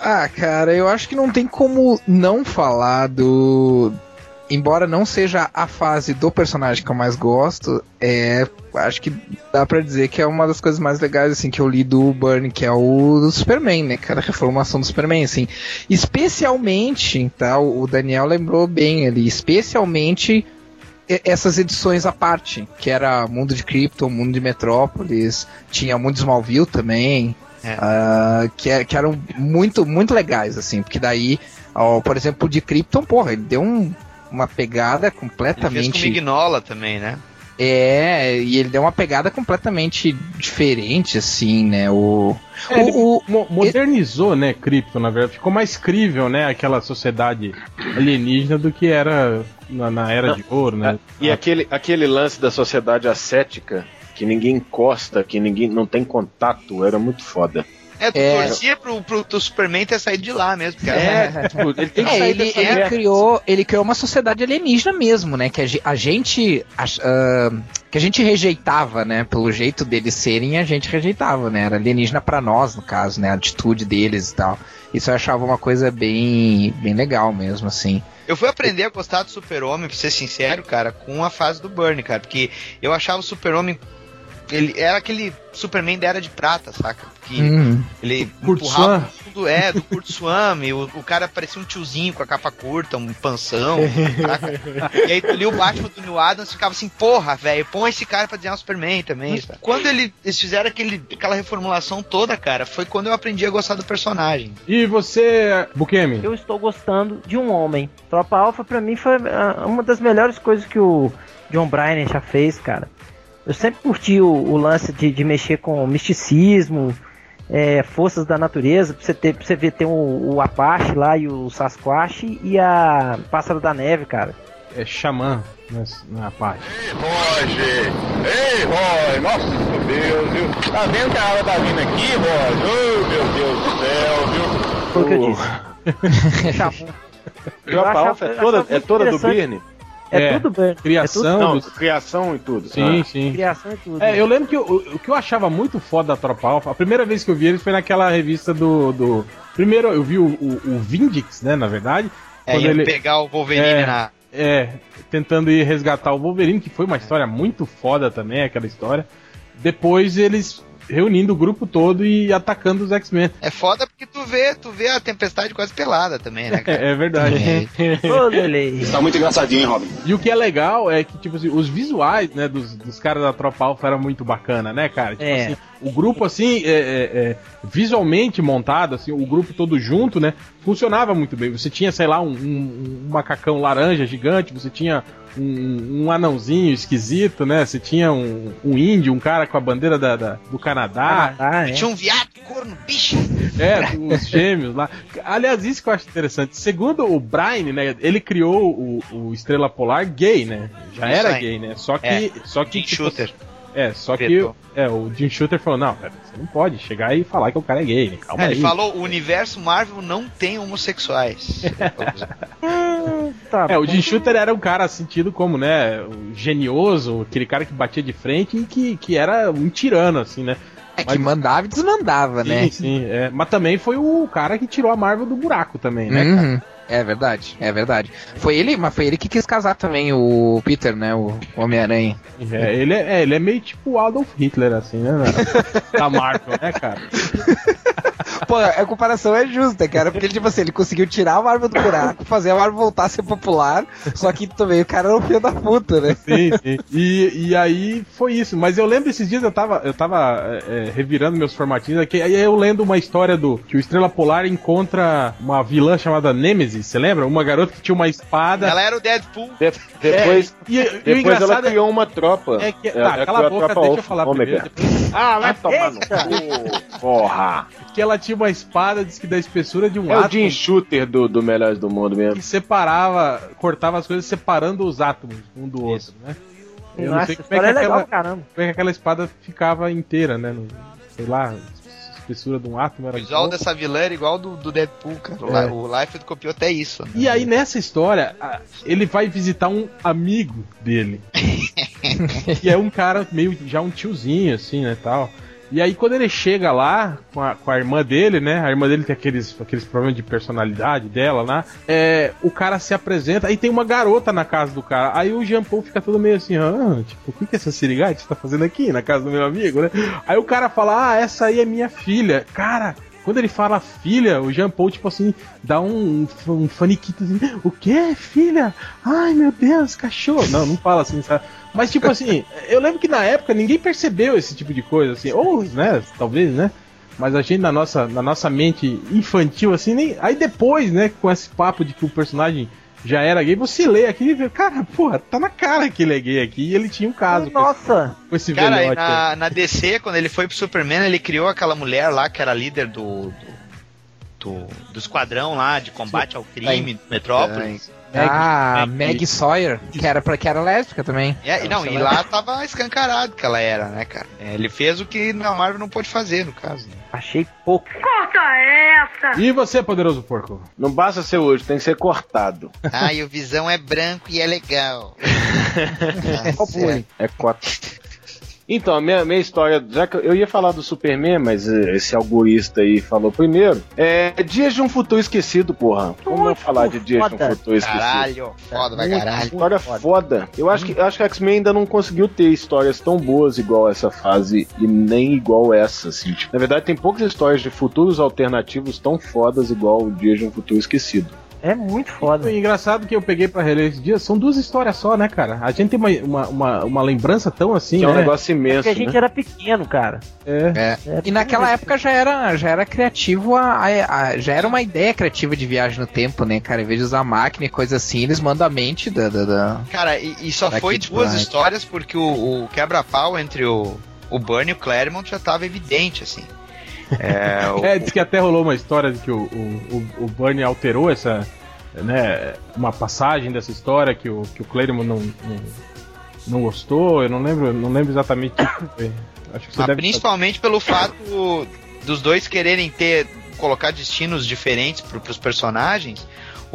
Ah, cara, eu acho que não tem como não falar do. Embora não seja a fase do personagem que eu mais gosto, é. Acho que dá pra dizer que é uma das coisas mais legais, assim, que eu li do Burn, que é o do Superman, né, cara? A reformação do Superman, assim. Especialmente, tá? O Daniel lembrou bem ali, especialmente essas edições à parte, que era Mundo de Krypton, Mundo de Metrópolis, tinha Mundo de Smallville também, É. ah, que, é- que eram muito, muito legais, assim, porque daí, ó, por exemplo, o de Krypton, porra, ele deu um- uma pegada Ele fez com completamente. Mignola também, né? É, e ele deu uma pegada completamente diferente, assim, né? O. É, ele o, o- mo- modernizou, né, Krypton, na verdade. Ficou mais crível, né, aquela sociedade alienígena do que era na, na Era de Ouro, né? E aquele, aquele lance da sociedade ascética, que ninguém encosta, que ninguém não tem contato, era muito foda. É, tu É. torcia pro, pro, pro Superman ter saído de lá mesmo, cara. É, tipo, ele tem que É, sair ele, dessa ele criou, ele criou uma sociedade alienígena mesmo, né? Que a, a gente. ach- ah, que a gente rejeitava, né? Pelo jeito deles serem, a gente rejeitava, né? Era alienígena pra nós, no caso, né? A atitude deles e tal. Isso eu achava uma coisa bem, bem legal mesmo, assim. Eu fui aprender a gostar do Super-Homem, pra ser sincero, cara, com a fase do Burn, cara. Porque eu achava o Super-Homem. Ele era aquele Superman da Era de Prata, saca? Que Uhum. ele empurrava tudo, é, do Kurt Swami. O, o cara parecia um tiozinho com a capa curta, um pansão, *laughs* saca? E aí tu lia o Batman do New Adams e ficava assim, porra, velho, põe esse cara pra desenhar o Superman também. sabe? Quando ele, eles fizeram aquele, aquela reformulação toda, cara, foi quando eu aprendi a gostar do personagem. E você, Bukemi? Eu estou gostando de um homem. Tropa Alpha pra mim foi ah, uma das melhores coisas que o John Bryan já fez, cara. Eu sempre curti o, o lance de, de mexer com misticismo, é, forças da natureza, pra você, ter, pra você ver tem o, o Apache lá e o Sasquatch e a Pássaro da Neve, cara. É Xamã, né, na parte. Roger! Ei, Roger! Nossa Deus, viu? Tá vendo que a água tá vindo aqui, Roger? Oh, meu Deus do céu, viu? Foi o que eu disse. Chamou. *laughs* Eu Tropa achava- Alpha é eu toda, achava é toda do. Birne? É, É, tudo bem. Criação. Não, dos- criação e tudo. Sim, Ah. sim. Criação e tudo. É, eu lembro que o, o que eu achava muito foda da Tropa Alpha, a primeira vez que eu vi eles foi naquela revista do. do... Primeiro eu vi o, o, o Vindix, né, na verdade. É, ia ele- pegar o Wolverine É. na. É, tentando ir resgatar o Wolverine, que foi uma história muito foda também, aquela história. Depois eles reunindo o grupo todo e atacando os X-Men. É foda porque tu vê, tu vê a tempestade quase pelada também, né, *laughs* cara? É, é verdade. Ô, Lele. Tá muito engraçadinho, hein, Robin? E o que é legal é que, tipo assim, os visuais, né, dos, dos caras da Tropa Alpha eram muito bacana, né, cara? Tipo É. assim, o grupo, assim, é, é, é, visualmente montado, assim, o grupo todo junto, né, funcionava muito bem. Você tinha, sei lá, um, um- um macacão laranja gigante, você tinha um, um anãozinho esquisito, né, você tinha um, um índio, um cara com a bandeira da, da- do Canadá, Ah, é. Tinha um viado, corno, bicho. é, os gêmeos lá. Aliás, isso que eu acho interessante. Segundo o Brian, né, ele criou o, o Estrela Polar gay, né? Já Isso era aí. gay, né? Só que. É, só que tipo, Shooter. É, só que é, o Jim Shooter falou: não, cara, você não pode chegar e falar que o cara é gay, né? Calma É, aí. ele falou, o universo Marvel não tem homossexuais. *laughs* Tá É, o. Jim Shooter era um cara sentido como, né, o genioso, aquele cara que batia de frente e que, que era um tirano, assim, né? É que mandava e desmandava, né? Sim, sim. é. Mas também foi o cara que tirou a Marvel do buraco também, né, cara? É verdade, é verdade. Foi ele, mas foi ele que quis casar também, o Peter, né? O Homem-Aranha. É, ele, é, é, ele é meio tipo o Adolf Hitler, assim, né? Da, *laughs* da Marvel, né, cara? *laughs* Pô, a comparação é justa, cara, porque tipo assim, ele conseguiu tirar a Marvel do buraco, fazer a Marvel voltar a ser popular, só que também o cara era um filho da puta, né? Sim, sim. E, e aí foi isso. Mas eu lembro esses dias eu tava, eu tava é, é, revirando meus formatinhos aqui, aí eu lendo uma história do que o Estrela Polar encontra uma vilã chamada Nemesis, você lembra? Uma garota que tinha uma espada. Ela era o Deadpool. De- depois E, e o depois ela é- criou uma tropa. é que. Ela Tá, cala a boca, tropa deixa eu falar Ômega. primeiro. Depois... Ah, vai tomar no cu, porra. Que ela tinha uma espada, diz que da espessura de um É o átomo Jim Shooter do, do Melhores do Mundo mesmo. que separava, cortava as coisas separando os átomos um do outro, né? Eu não Nossa, sei essa como é, que é legal aquela, como é que aquela espada ficava inteira, né? No- sei lá, espessura de um átomo O era visual igual. dessa vilã era igual do, do Deadpool, cara. O É. O Liefeld copiou até isso. né? E aí nessa história, ele vai visitar um amigo dele. que *laughs* é um cara meio já um tiozinho assim, né, tal. E aí quando ele chega lá com a, com a irmã dele, né? A irmã dele tem aqueles, aqueles problemas de personalidade dela lá. É, o cara se apresenta, aí tem uma garota na casa do cara. Aí o Jean Paul fica todo meio assim, ah, tipo, o que que essa sirigate tá fazendo aqui na casa do meu amigo, né? Aí o cara fala, ah, essa aí é minha filha. Cara, quando ele fala filha, o Jean Paul, tipo assim, dá um, um, um faniquito assim, o que, filha? Ai, meu Deus, cachorro. Não, não fala assim, sabe? Mas, tipo assim, *laughs* eu lembro que na época ninguém percebeu esse tipo de coisa, assim, ou, né, talvez, né? Mas a gente, na nossa, na nossa mente infantil, assim, nem. Aí depois, né, com esse papo de que o personagem já era gay, você lê aqui e vê, cara, porra, tá na cara que ele é gay aqui e ele tinha um caso com esse, Nossa, com esse Cara, aí velhote. na, na DC, quando ele foi pro Superman, ele criou aquela mulher lá que era líder do. do, do, do esquadrão lá de combate ao crime do Metrópolis. Ah, Meg- Meg Sawyer, que era, pra- que era lésbica também. É, e não, e lá tava escancarado que ela era, né, cara? É, ele fez o que na Marvel não pôde fazer, no caso. né? Achei pouco. E você, poderoso porco? Não basta ser hoje, tem que ser cortado. Ah, e o Visão é branco e é legal. *laughs* Bullying? É cota. Então, a minha, minha história, já que eu ia falar do Superman, mas eh, esse algoista aí falou primeiro. É Dias de um Futuro Esquecido, porra. Como não Muito falar de Dias de um foda. Futuro Esquecido? Caralho, foda pra caralho. História foda. Eu acho que, eu acho que X-Men ainda não conseguiu ter histórias tão boas igual essa fase e nem igual essa, assim. Tipo, na verdade, tem poucas histórias de futuros alternativos tão fodas igual o Dias de um Futuro Esquecido. É muito foda. O engraçado que eu peguei pra reler esse dia são duas histórias só, né, cara? A gente tem uma, uma, uma, uma lembrança tão assim, Que é um né? negócio imenso, Porque a gente né? era pequeno, cara. É. É. E naquela época já era, já era criativo, a, a- a- já era uma ideia criativa de viagem no tempo, né, cara? Em vez de usar máquina e coisa assim, eles mandam a mente da. da, da- Cara, e, e só Da foi Kid duas histórias porque o, o quebra-pau entre o, o Burn e o Claremont já tava evidente, assim. É, o- É, diz que até rolou uma história de que o, o, o, o Bernie alterou essa, né, uma passagem dessa história que o, que o Claremont não, não, não gostou, eu não lembro, não lembro exatamente o que foi. Acho que você Mas deve principalmente pelo fato dos dois quererem ter colocar destinos diferentes para os personagens.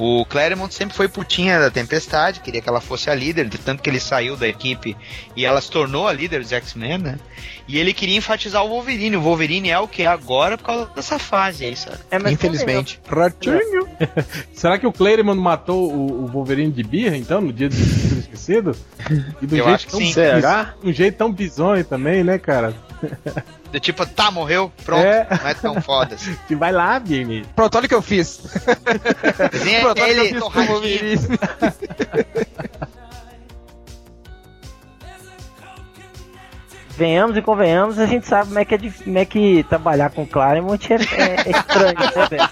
O Claremont sempre foi putinha da Tempestade, queria que ela fosse a líder, de tanto que ele saiu da equipe e ela se tornou a líder dos X-Men, né? E ele queria enfatizar o Wolverine. O Wolverine é o que é agora por causa dessa fase aí, sabe? É, Infelizmente. Ratinho. *laughs* Será que o Claremont matou o, o Wolverine de birra, então, no dia do Esquecido? E do Eu jeito acho que tão, sim. Será? Um jeito tão bizonho também, né, cara? *laughs* Do tipo, tá, morreu, pronto, É. não é tão foda. assim. *laughs* Que vai lá, Birne. Pronto, olha o que eu fiz. Desenha Pronto, olha o que eu ele torradinho. *laughs* Venhamos e convenhamos, a gente sabe como é que, é, dif- como é que trabalhar com Claremont é, é- é estranho, né, velho?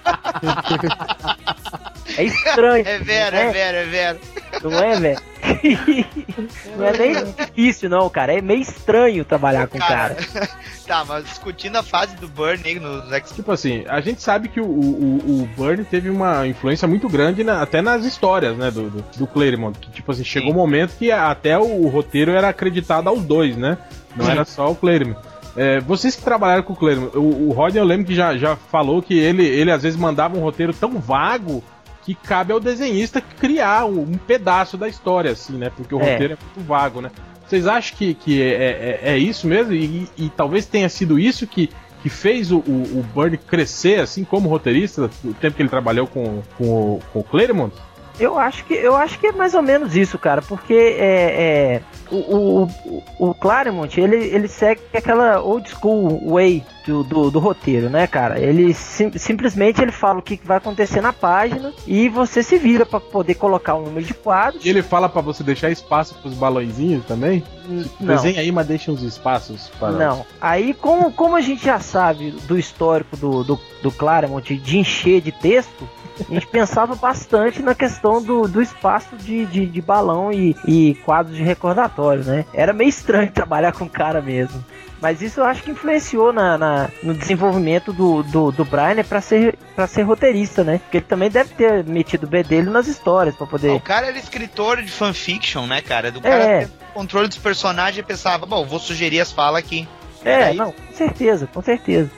É estranho. É vero, não é vero, é vero. Não é, velho? *laughs* Não é nem difícil, não, cara. É meio estranho trabalhar com o cara. *laughs* tá, mas discutindo a fase do Burn aí nos X-Men. Tipo assim, a gente sabe que o, o, o Burn teve uma influência muito grande na- até nas histórias, né, do, do, do Claremont. Que, tipo assim, chegou um momento que até o, o roteiro era acreditado aos dois, né? Não era só o Claremont. É, vocês que trabalharam com o Claremont, o, o Rodney eu lembro que já, já falou que ele, ele às vezes mandava um roteiro tão vago que cabe ao desenhista criar um, um pedaço da história, assim, né? Porque o É. roteiro é muito vago, né? Vocês acham que, que é, é, é isso mesmo? E, e- e talvez tenha sido isso que, que fez o, o, o crescer, assim, como roteirista, o tempo que ele trabalhou com, com, o, com o Claremont? Eu acho que eu acho que é mais ou menos isso, cara, porque é, é, o, o, o- o Claremont ele, ele segue aquela old school way do, do, do roteiro, né, cara? Ele sim- simplesmente ele fala o que vai acontecer na página e você se vira pra poder colocar um número de quadros. E ele fala pra você deixar espaço pros balãozinhos também? Tipo, desenha aí, mas deixa uns espaços para. Não. Aí, como, como a gente já sabe do histórico do, do, do Claremont de encher de texto, a gente pensava bastante na questão do, do espaço de, de, de balão e, e quadros de recordatório, né? Era meio estranho *laughs* trabalhar com o cara mesmo. Mas isso eu acho que influenciou na, na- no desenvolvimento do, do, do Brian para ser, pra ser roteirista, né? Porque ele também deve ter metido o B dele nas histórias para poder. O cara era escritor de fanfiction, né, cara? Do cara É. ter controle dos personagens e pensava, bom, vou sugerir as falas aqui. É, não, com certeza, com certeza.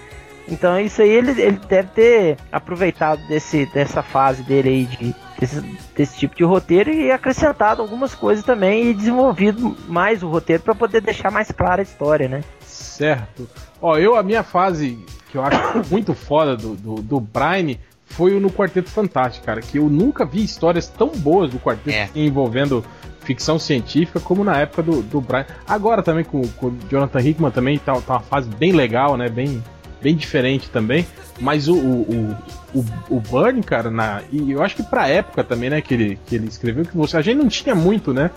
Então isso aí ele, ele deve ter aproveitado desse, dessa fase dele aí de desse, desse tipo de roteiro e acrescentado algumas coisas também e desenvolvido mais o roteiro para poder deixar mais clara a história, né? Certo. Ó, eu, a minha fase que eu acho *coughs* muito foda do, do, do Brian foi o no Quarteto Fantástico, cara. Que eu nunca vi histórias tão boas do Quarteto É. envolvendo ficção científica como na época do, do Brian. Agora também com, com o Jonathan Hickman também tá, tá uma fase bem legal, né? Bem, bem diferente também. Mas o, o, o, o, Burn, cara, na, e eu acho que pra época também, né, que ele, que ele escreveu, que você, a gente não tinha muito, né?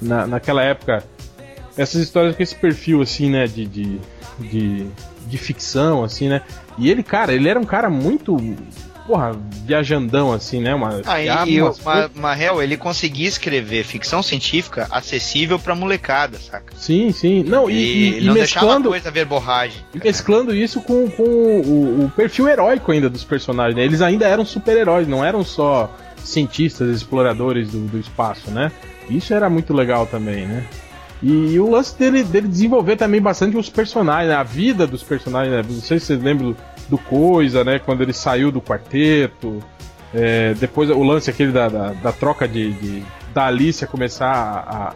Na, naquela época essas histórias com esse perfil, assim, né, de, de, de, de ficção, assim, né, e ele, cara, ele era um cara muito, porra, viajandão assim, né? Uma, Ah, e, e o umas Ma- Mahel, ele conseguia escrever ficção científica acessível pra molecada, saca? Sim, sim. Não, e, e- e não mesclando, coisa verborragem. e mesclando isso com, com o, o perfil heróico ainda dos personagens. né? Eles ainda eram super-heróis, não eram só cientistas, exploradores do, do espaço, né? Isso era muito legal também, né? E, o lance dele, dele desenvolver também bastante os personagens, né? a vida dos personagens, né? Não sei se vocês lembram do Coisa, né? Quando ele saiu do quarteto. É, depois o lance aquele da, da, da troca de, de- da Alicia começar a,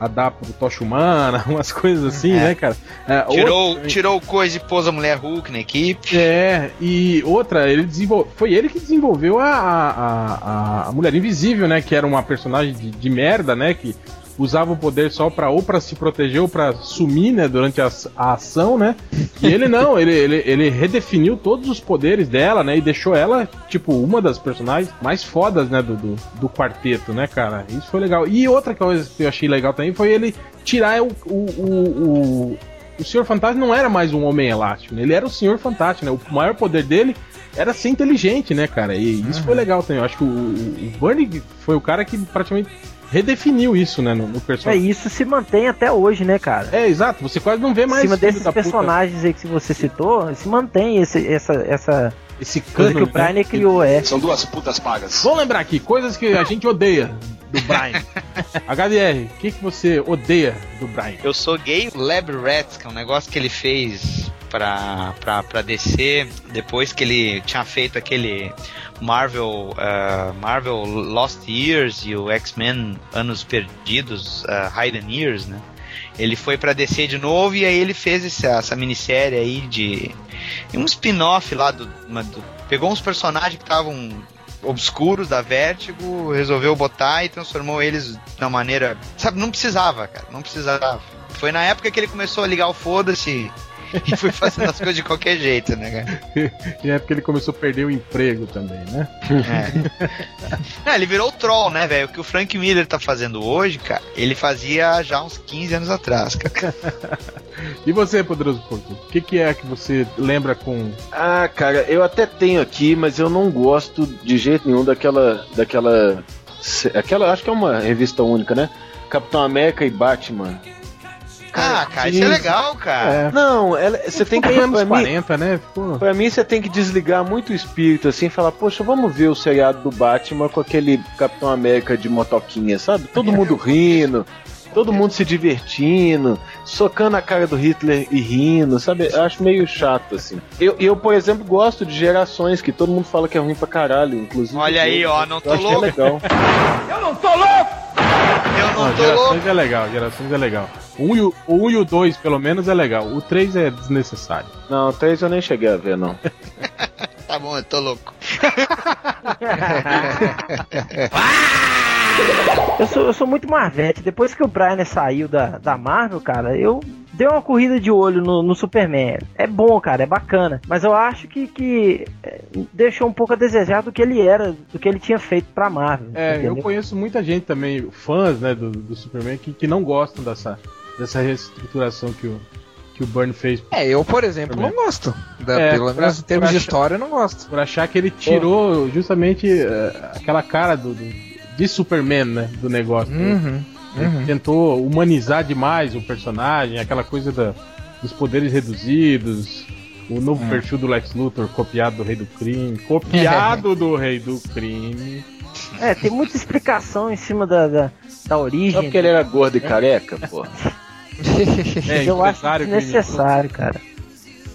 a, a dar pro Tocha Humana, *laughs* umas coisas assim, É. né, cara? É, Tirou, outra- tirou o coisa e pôs a mulher Hulk na equipe. é, e outra, ele desenvolveu. Foi ele que desenvolveu a, a, a, a Mulher Invisível, né? Que era uma personagem de, de merda, né? Que usava o poder só pra ou pra se proteger ou pra sumir, né? Durante a, a ação, né? E ele não, *laughs* ele, ele, ele redefiniu todos os poderes dela, né? E deixou ela, tipo, uma das personagens mais fodas, né? Do, do, do quarteto, né, cara? Isso foi legal. E outra coisa que eu achei legal também foi ele tirar o, o, o, o o Senhor Fantástico não era mais um homem elástico, né? ele era o Senhor Fantástico, né? O maior poder dele era ser inteligente, né, cara? E isso foi legal também. Eu acho que o, o o Bernie foi o cara que praticamente redefiniu isso, né, no, no É, personagem. isso se mantém até hoje, né, cara? É, exato. Você quase não vê Em mais cima filho desses da puta. personagens aí que você citou, se mantém esse, essa, essa esse coisa que o né? Brian criou, é. São duas putas pagas. Vamos lembrar aqui, coisas que a gente odeia do Brian. *laughs* HDR, o que, que você odeia do Brian? Eu sou gay, o Lab Rats, que é um negócio que ele fez pra, pra, pra DC, depois que ele tinha feito aquele Marvel, ah, Marvel Lost Years e o X-Men Anos Perdidos, ah, Hidden Years, né? Ele foi pra DC de novo e aí ele fez essa, essa minissérie aí de. um spin-off lá do, do- Pegou uns personagens que estavam obscuros da Vertigo, resolveu botar e transformou eles uma maneira. Sabe, não precisava, cara, não precisava. Foi na época que ele começou a ligar o foda-se *laughs* e foi fazendo as coisas de qualquer jeito, né, cara? *laughs* E é porque ele começou a perder o emprego também, né? É. É, ele virou o troll, né, velho? O que o Frank Miller tá fazendo hoje, cara, ele fazia já uns 15 anos atrás, cara. *laughs* E você, Poderoso Porco? O que, que é que você lembra com. Ah, cara, eu até tenho aqui, mas eu não gosto de jeito nenhum daquela. daquela. Aquela, acho que é uma revista única, né? Capitão América e Batman. Ah, cara, isso é legal, cara. É. Não, ela- você tem que. anos pra mim- 40, né? Ficou. Pra mim, você tem que desligar muito o espírito, assim, e falar, poxa, vamos ver o seriado do Batman com aquele Capitão América de motoquinha, sabe? Todo mundo *laughs* rindo, todo mundo se divertindo, socando a cara do Hitler e rindo, sabe? Eu acho meio chato, assim. Eu, eu por exemplo, gosto de gerações, que todo mundo fala que é ruim pra caralho, inclusive. Olha aí, eu, ó, não tô é louco. legal. Eu não tô louco! Eu não Não, tô louco. gerações é legal, gerações é legal. O 1 e o, o um e o 2, pelo menos, é legal. O 3 é desnecessário. Não, três eu nem cheguei a ver, não. *laughs* Tá bom, eu tô louco. Eu sou, eu sou muito Marvete. Depois que o Brian saiu da, da Marvel, cara, eu dei uma corrida de olho no, no Superman. É bom, cara, é bacana. Mas eu acho que, que é, deixou um pouco a desejar do que ele era, do que ele tinha feito pra Marvel. É, eu entendeu? conheço muita gente também, fãs, né, do, do Superman, que, que não gostam dessa, dessa reestruturação que o, que o Byrne fez. É, eu, por exemplo, não gosto. Da, É, pelo menos em termos pra de achar- história, eu não gosto. Por achar que ele tirou justamente eh, aquela cara do, do- de Superman, né, do negócio. Uhum, Ele uhum. tentou humanizar demais o personagem, aquela coisa da- dos poderes reduzidos, o novo Hum. perfil do Lex Luthor copiado do Rei do Crime, copiado *laughs* do Rei do Crime. É, tem muita explicação em cima da, da, da origem. Só porque ele era gordo e careca, *laughs* pô. É, eu acho desnecessário, cara.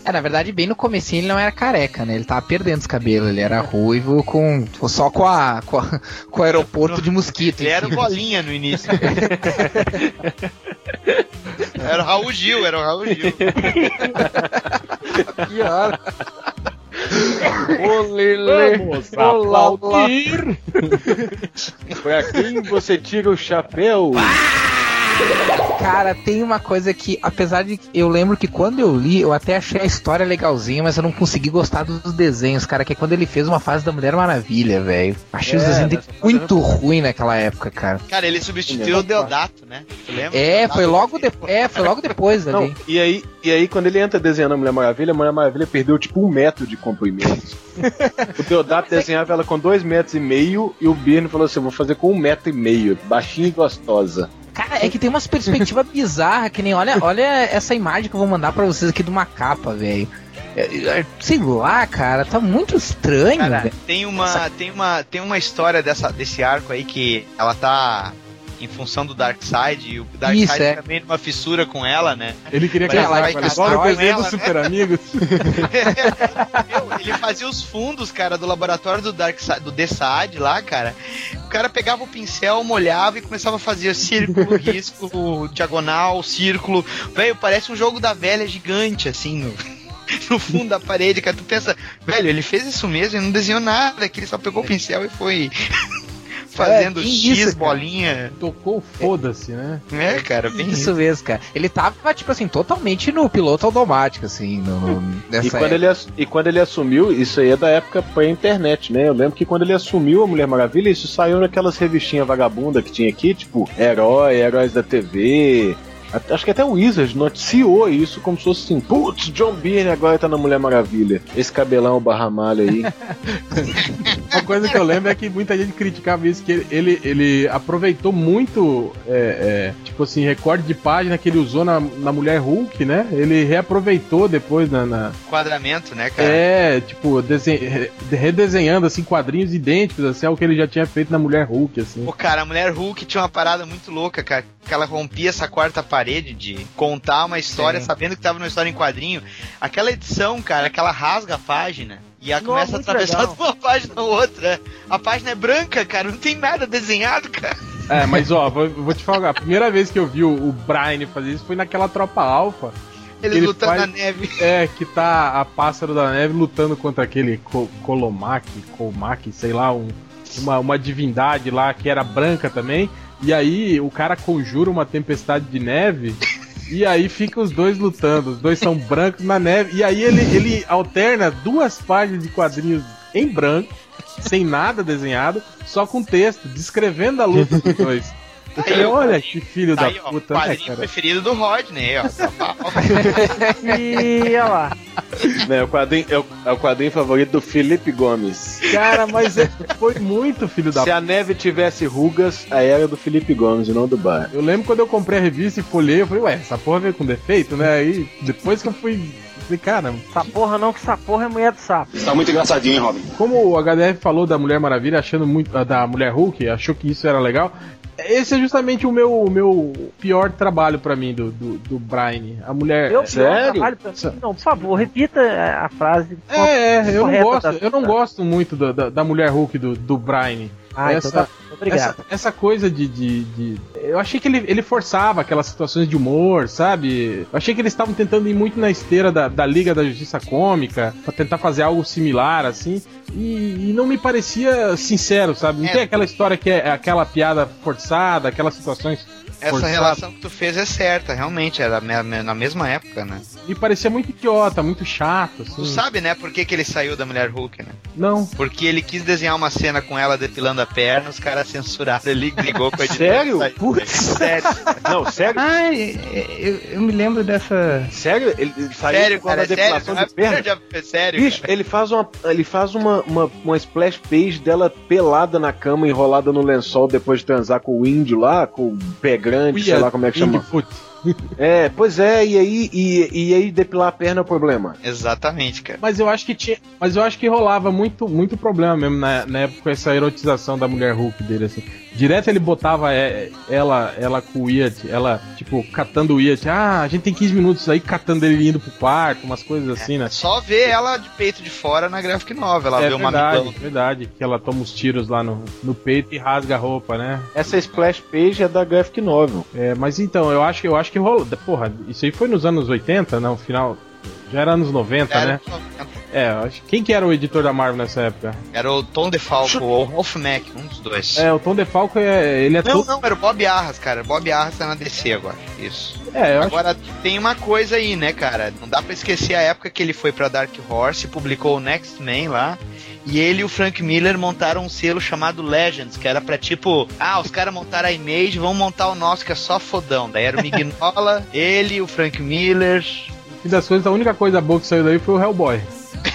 É, na verdade, bem no comecinho ele não era careca, né? Ele tava perdendo os cabelos, ele era ruivo com só com a com, a- com o aeroporto de mosquito. Ele era bolinha no início. *laughs* era o Raul Gil, era o Raul Gil. *laughs* Pior. Vamos Olá, aplaudir. pra quem você tira o chapéu? Cara, tem uma coisa que, apesar de que eu lembro que quando eu li, eu até achei a história legalzinha, mas eu não consegui gostar dos desenhos, cara, que é quando ele fez uma fase da Mulher Maravilha, velho. Achei os É, desenhos nessa fase muito ruim naquela época, cara. Cara, ele substituiu o Deodato, né? Tu lembra? É, foi logo, de... é, foi logo depois Não, ali. e aí, e aí, quando ele entra desenhando a Mulher Maravilha, a Mulher Maravilha perdeu tipo um metro de comprimento. o Deodato desenhava ela com dois metros e meio e o Birne falou assim: vou fazer com um metro e meio, baixinha e gostosa. Cara, é que tem umas perspectivas *laughs* bizarras, que nem olha, olha essa imagem que eu vou mandar pra vocês aqui de uma capa, velho. É, é, Sei lá, cara, tá muito estranho, Cara, velho. tem uma, tem uma, tem uma história dessa, desse arco aí que ela tá em função do Darkseid e o Darkseid Isso, é. também numa fissura com ela, né? Ele queria Mas ela casar com ela. Igual desenho dos né? Super Amigos. Meu, *laughs* *laughs* ele fazia os fundos, cara, do laboratório do Darkseid, do Desaad lá, cara. O cara pegava o pincel, molhava e começava a fazer círculo, *laughs* risco, diagonal, círculo. Velho, parece um jogo da velha gigante, assim, no, no fundo da parede, cara. Tu pensa, velho, ele fez isso mesmo, ele não desenhou nada, que ele só pegou o pincel e foi fazendo É, X isso, cara. bolinha. Tocou foda-se, né? É, cara, bem Isso mesmo, cara. Ele tava, tipo assim, totalmente no piloto automático, assim, no, no- nessa E quando, época. ele, e quando ele assumiu, isso aí é da época pré-internet, né? Eu lembro que quando ele assumiu a Mulher Maravilha, isso saiu naquelas revistinhas vagabunda que tinha aqui, tipo Herói, Heróis da TV. Acho que até o Wizard noticiou isso como se fosse assim: putz, John Byrne agora tá na Mulher Maravilha. Esse cabelão barramalho aí. *laughs* Uma coisa que eu lembro é que muita gente criticava isso, que ele, ele, ele aproveitou muito, é, é, tipo assim, recorde de página que ele usou na, na Mulher Hulk, né? Ele reaproveitou depois na. na- Quadramento, né, cara? é, tipo, desen- re- redesenhando assim quadrinhos idênticos, assim, ao que ele já tinha feito na Mulher Hulk, assim. Pô, cara, a mulher Hulk tinha uma parada muito louca, cara. Que ela rompia essa quarta parede de contar uma história Sim. sabendo que tava numa história em quadrinho. Aquela edição, cara, que ela rasga a página e ela Não, começa a muito atravessar legal. de uma *laughs* página a outra. A página é branca, cara, não tem nada desenhado, cara. É, mas ó, vou, vou te falar, a primeira vez que eu vi o, o Brian fazer isso foi naquela tropa alfa. Eles Ele lutando faz- na neve. É, que tá a pássaro da neve lutando contra aquele Ko- Kolomaki, Kolmaki, sei lá, um- uma, uma divindade lá que era branca também. E aí o cara conjura uma tempestade de neve. E aí fica os dois lutando, os dois são brancos na neve. E aí ele, ele alterna duas páginas de quadrinhos em branco, sem nada desenhado, só com texto, descrevendo a luta dos dois. Eu Aí, olha que filho Tá da aí, ó, o puta, né, quadrinho cara? preferido do Rodney, ó. *laughs* E olha lá. né, o quadrinho, é, o, é o quadrinho favorito do Felipe Gomes. Cara, mas é- foi muito filho da Se a neve tivesse rugas, aí era do Felipe Gomes e não do Bar. Eu lembro quando eu comprei a revista e folhei, eu falei, ué, essa porra veio com defeito, né? Aí depois que eu fui. Falei, cara, Essa porra não, que essa porra é mulher do sapo. Tá muito engraçadinho, hein, Robin? como o HDF falou da Mulher Maravilha, achando muito. ah, da Mulher Hulk, achou que isso era legal. Esse é justamente o meu, o meu pior trabalho pra mim do, do, do Brian. A mulher. Eu sério? trabalho pra mim. Não, por favor, repita a frase. É, é, eu não gosto, da- eu não gosto muito da, da, da mulher Hulk do, do Brian. Ah, essa, então tá. Obrigado. essa, essa coisa de, de, de- Eu achei que ele, ele forçava aquelas situações de humor, sabe? Eu achei que eles estavam tentando ir muito na esteira da, da Liga da Justiça Cômica, pra tentar fazer algo similar, assim. E, e não me parecia sincero, sabe? Não É. tem aquela história que é aquela piada forçada, aquelas situações. Essa forçadas. relação que tu fez é certa, realmente, era na mesma época, né? Me parecia muito idiota, muito chato, assim. Tu sabe, né, por que, que ele saiu da Mulher Hulk, né? Não. Porque ele quis desenhar uma cena com ela depilando a perna, os caras censuraram, ele brigou com a editora. Sério? Putz. Sério. Não, sério? Ah, eu, eu me lembro dessa. Sério? Ele, ele saiu Sério, com a cara, sério. depilação é de perna? É sério. Bicho, ele faz uma, ele faz uma, uma, uma splash page dela pelada na cama, enrolada no lençol depois de transar com o índio lá, com o pé grande, sei lá como é que chama. Wingfoot. É, pois é, e aí, e, e aí depilar a perna é o problema. Exatamente, cara. Mas eu acho que tinha. Mas eu acho que rolava muito, muito problema mesmo na, na época com essa erotização da mulher Hulk dele, assim. Direto ele botava é, ela, ela com o Iat, ela, tipo, catando o Iat. Ah, a gente tem 15 minutos aí catando ele indo pro quarto, umas coisas assim, né? Só ver ela de peito de fora na graphic novel, ela é vê uma verdade, verdade. Que ela toma os tiros lá no, no peito e rasga a roupa, né? Essa splash page é da graphic novel. É, mas então, eu acho, eu acho que rolou. Porra, isso aí foi nos anos 80, não? Final. Já era anos 90, Cara, né? É, eu acho. Quem que era o editor da Marvel nessa época? Era o Tom DeFalco ou o Rolf Mack, um dos dois. É, o Tom DeFalco é. Ele é Não, todo. não, era o Bob Arras, cara. Bob Arras tá na DC agora. Isso. É, eu acho. Agora tem uma coisa aí, né, cara? Não dá pra esquecer a época que ele foi pra Dark Horse, publicou o Next Man lá. E ele e o Frank Miller montaram um selo chamado Legends, que era pra tipo, ah, os caras montaram a Image, vamos montar o nosso que é só fodão. Daí era o Mignola, *laughs* ele, o Frank Miller. Fim das coisas, a única coisa boa que saiu daí foi o Hellboy.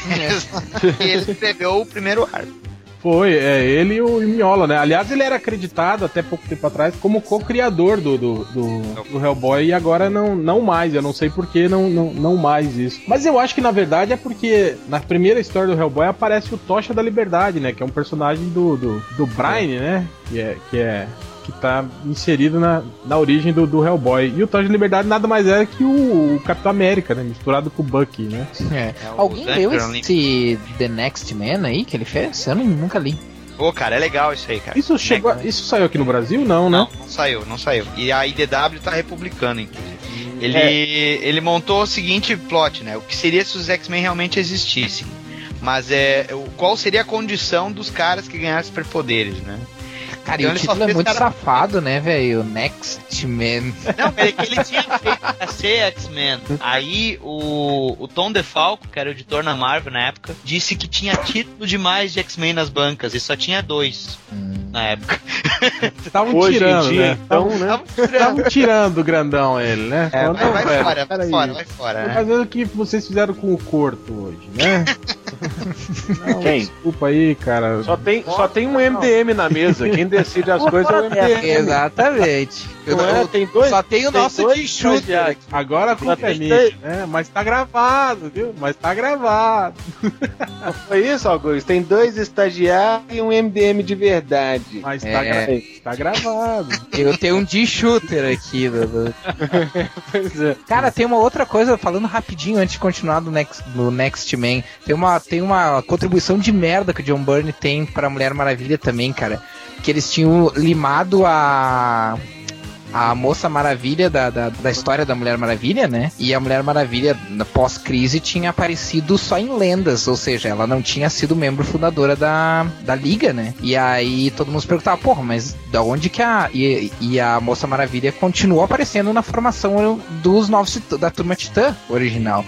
E *laughs* ele escreveu o primeiro arco. Foi, é ele e o Miola, né? Aliás, ele era acreditado até pouco tempo atrás como co-criador do, do, do, do Hellboy e agora não, não mais. Eu não sei por que não, não, não mais isso. Mas eu acho que na verdade é porque na primeira história do Hellboy aparece o Tocha da Liberdade, né? Que é um personagem do, do, do Brian, né? Que é, que é que tá inserido na, na origem do, do Hellboy. E o Tocha da Liberdade nada mais é que o, o Capitão América, né? Misturado com o Bucky, né? É. o Alguém leu esse The Next Man aí que ele fez? Eu não- nunca li. Pô, cara, é legal isso aí, cara. Isso chegou, a- isso saiu aqui no Brasil? Não, né? Não, não saiu, não saiu. E a IDW tá republicando, inclusive. Ele, ele montou o seguinte plot, né? O que seria se os X-Men realmente existissem? Mas é. Qual seria a condição dos caras que ganharam superpoderes, né? Cara, Então e o título é muito cara- safado, né, velho? Next Man. Não, é que ele tinha feito pra ser X-Men. Aí o, o Tom DeFalco, que era o editor na Marvel na época, disse que tinha título demais de X-Men nas bancas e só tinha dois na época. *laughs* Estavam tirando, dia, né? então, Tavam- né? Tava tirando. Estavam tirando o grandão ele, né? É, Falando, vai, "Não, vai velho, fora, vai fora, vai fora, né? fazendo o que vocês fizeram com o Corto hoje, né? *laughs* Não, Quem? Desculpa aí, cara. Só tem, só tem um MDM na mesa. Quem decide as coisas é o MDM. Exatamente. Não é? eu- Tem dois- só tem o tem nosso de shooter. estagiários. Agora a culpa é minha, né? Mas tá gravado, viu? Mas tá gravado. Foi isso, Augusto? Tem dois estagiários e um MDM de verdade. Mas É. tá, gra- tá gravado. Eu tenho um de shooter aqui. do- *laughs* Pois é. Cara, tem uma outra coisa, falando rapidinho antes de continuar do Next, do Next Man. Tem uma, tem uma contribuição de merda que o John Byrne tem pra Mulher Maravilha também, cara. Que eles tinham limado a. A Moça Maravilha da, da, da história da Mulher Maravilha, né? E a Mulher Maravilha, pós-crise, tinha aparecido só em lendas, ou seja, ela não tinha sido membro fundadora da, da Liga, né? E aí todo mundo se perguntava, porra, mas da onde que a. E, e a Moça Maravilha continuou aparecendo na formação dos novos da turma Titã original.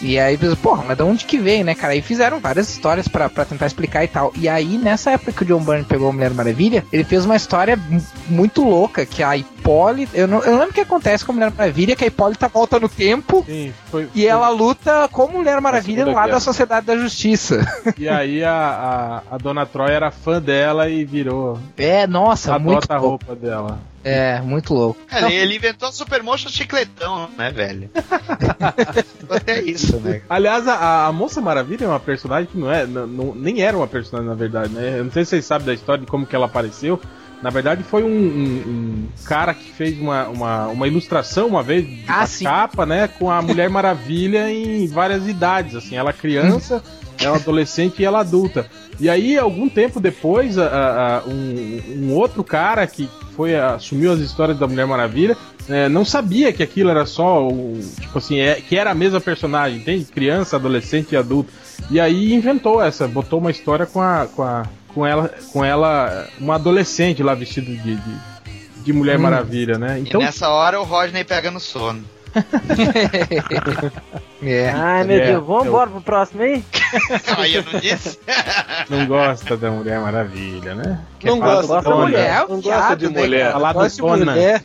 E aí, porra, mas da onde que veio, né, cara? Aí fizeram várias histórias pra pra tentar explicar e tal. E aí, nessa época que o John Byrne pegou a Mulher Maravilha, ele fez uma história mu- muito louca, que a Hipólita... Eu não, eu lembro o que acontece com a Mulher Maravilha, que a Hipólita volta no tempo Sim, foi, e ela luta com Mulher Maravilha lá Guerra. da Sociedade da Justiça. E aí a, a, a Dona Troy era fã dela e virou. É, nossa, muito Adota a roupa dela. É, muito louco. Ele, ele inventou a Supermotion chicletão, né, velho? *laughs* Até isso, né? Aliás, a, a Moça Maravilha é uma personagem que não é. não- não- nem era uma personagem, na verdade, né? Eu não sei se vocês sabem da história de como que ela apareceu. Na verdade, foi um, um- um cara que fez uma, uma, uma ilustração uma vez de Ah, capa, né? Com a Mulher Maravilha em várias idades. Assim, ela criança, ela adolescente e ela adulta. E aí, algum tempo depois, a- a- um, um outro cara que foi assumiu as histórias da Mulher Maravilha é, não sabia que aquilo era só o, tipo assim, é, que era a mesma personagem, entende? Criança, adolescente e adulto. E aí inventou essa, botou uma história com a com a com ela com ela uma adolescente lá vestida de, de, de Mulher Hum. Maravilha, né? Então e nessa hora o Rodney pega no sono. *laughs* É. Ai, meu É, Deus, vamos eu- embora pro próximo aí? *laughs* Aí eu não disse. não gosta da Mulher Maravilha, né? Não gosta fala da mulher. É, o Não viado, gosta de né, mulher. Falar Gosta de dona. mulher.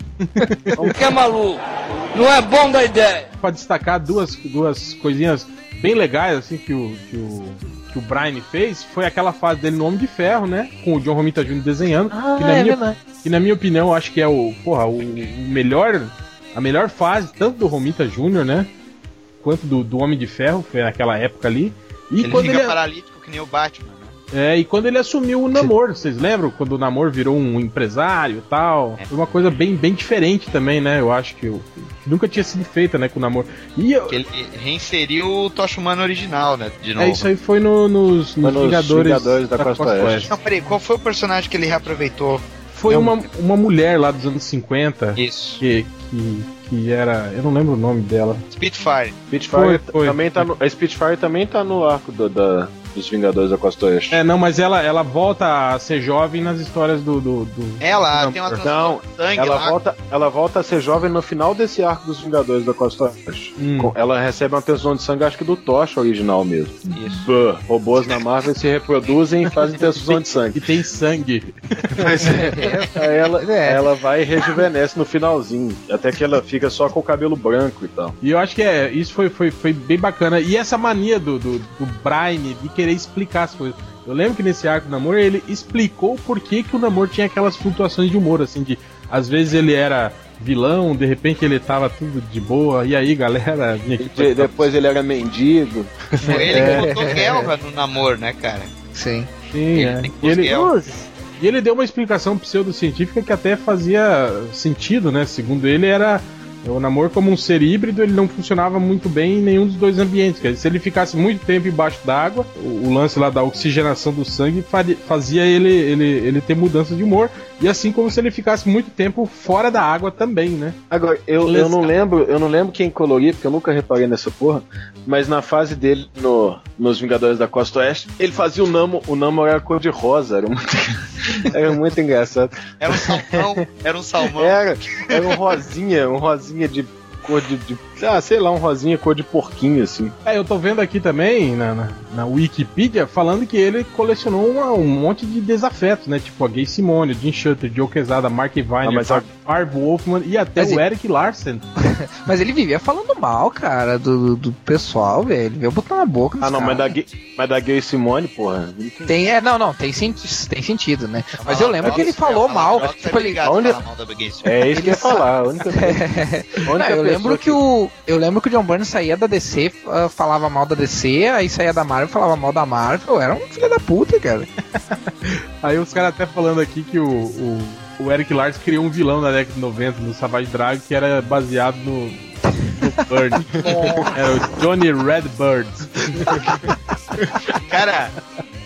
Que é maluco? Não é bom da ideia. Pra destacar duas, duas coisinhas bem legais assim que o, que o que o Brian fez foi aquela fase dele no Homem de Ferro, né? Com o John Romita Jr. desenhando. Ah, que, na é minha, verdade. que na minha opinião eu acho que é o, porra, o, o melhor. A melhor fase, tanto do Romita Jr., né? Quanto do, do Homem de Ferro, foi naquela época ali. E Ele quando fica ele, paralítico que nem o Batman, né? é, e quando ele assumiu o Namor, vocês lembram? Quando o Namor virou um empresário e tal. Foi uma coisa bem, bem diferente também, né? Eu acho que, eu- que nunca tinha sido feita, né, com o Namor. E eu, ele reinseriu o Tocha Humano original, né? De novo. É, isso aí foi no- nos, nos, Foi nos Vingadores, Vingadores da Costa Oeste. Não, peraí, qual foi o personagem que ele reaproveitou? foi Não. uma, uma mulher lá dos anos 50 Isso. que, que, que era. Eu não lembro o nome dela. Spitfire. Spitfire Foi, foi. também tá no, a Spitfire também tá no arco do- da, dos Vingadores da Costa Oeste. É, não, mas ela, ela volta a ser jovem nas histórias do. do, do- Ela Não, tem uma não, sangue Ela lá. volta, ela volta a ser jovem no final desse arco dos Vingadores da Costa Oeste. Hum. Com- Ela recebe uma transfusão de sangue, acho que do Tocha original mesmo. Isso. Pô, robôs na Marvel se reproduzem e fazem *laughs* transfusão de sangue. E tem sangue. *laughs* Mas é, *laughs* ela, É. ela vai e rejuvenesce no finalzinho. Até que ela fica só com o cabelo branco e tal. E eu acho que é, isso foi, foi, foi bem bacana. E essa mania do, do, do Brian de querer explicar as coisas. Eu lembro que nesse arco do namoro ele explicou por que, que o namoro tinha aquelas flutuações de humor, assim, de às vezes ele era vilão, de repente ele tava tudo de boa, e aí galera, *laughs* De- depois ele era mendigo. Foi ele que botou Gelva no namoro, né, cara? Sim. Sim, é. E ele, e ele deu uma explicação pseudocientífica que até fazia sentido, né? Segundo ele, era o namoro como um ser híbrido, ele não funcionava muito bem em nenhum dos dois ambientes. Quer dizer, se ele ficasse muito tempo embaixo d'água, o, o lance lá da oxigenação do sangue faria- fazia ele, ele, ele ter mudança de humor. E assim como se ele ficasse muito tempo fora da água também, né? Agora, eu, eu não lembro, eu não lembro quem coloria, porque eu nunca reparei nessa porra, mas na fase dele no, nos Vingadores da Costa Oeste, ele fazia o Namo, o Namo era cor de rosa, era muito, *laughs* era muito engraçado. Era um salmão, era um salmão. Era, era um rosinha, um rosinha de cor de, de- ah, sei lá, um rosinha cor de porquinho, assim. É, eu tô vendo aqui também na, na, na Wikipedia falando que ele colecionou uma- um monte de desafetos, né? Tipo a Gay Simone, Jim Shutter, Joe Quesada, Mark Viner, Ah, mas Marv Marv Wolfman e até Mas o e- Eric Larsen. *laughs* Mas ele vivia falando mal, cara, do, do pessoal, velho. Ele veio botar na boca Ah, não, mas da. Gay- mas da Gay Simone, porra. ele tem- é, não, não, tem, senti tem sentido, né? Mas eu lembro que ele é falou mal. Tipo, ele, Onde- É isso que eu ia Ele falar. A única, *laughs* a Não, eu lembro que o. Eu lembro que o John Byrne saía da DC, ah, falava mal da DC, aí saía da Marvel, falava mal da Marvel. Era um filho da puta, cara. *laughs* Aí os caras até falando aqui que o, o, o Eric Larsen criou um vilão na década de 90 no Savage Dragon que era baseado no, no Bird. *laughs* era o Johnny Redbird. Cara,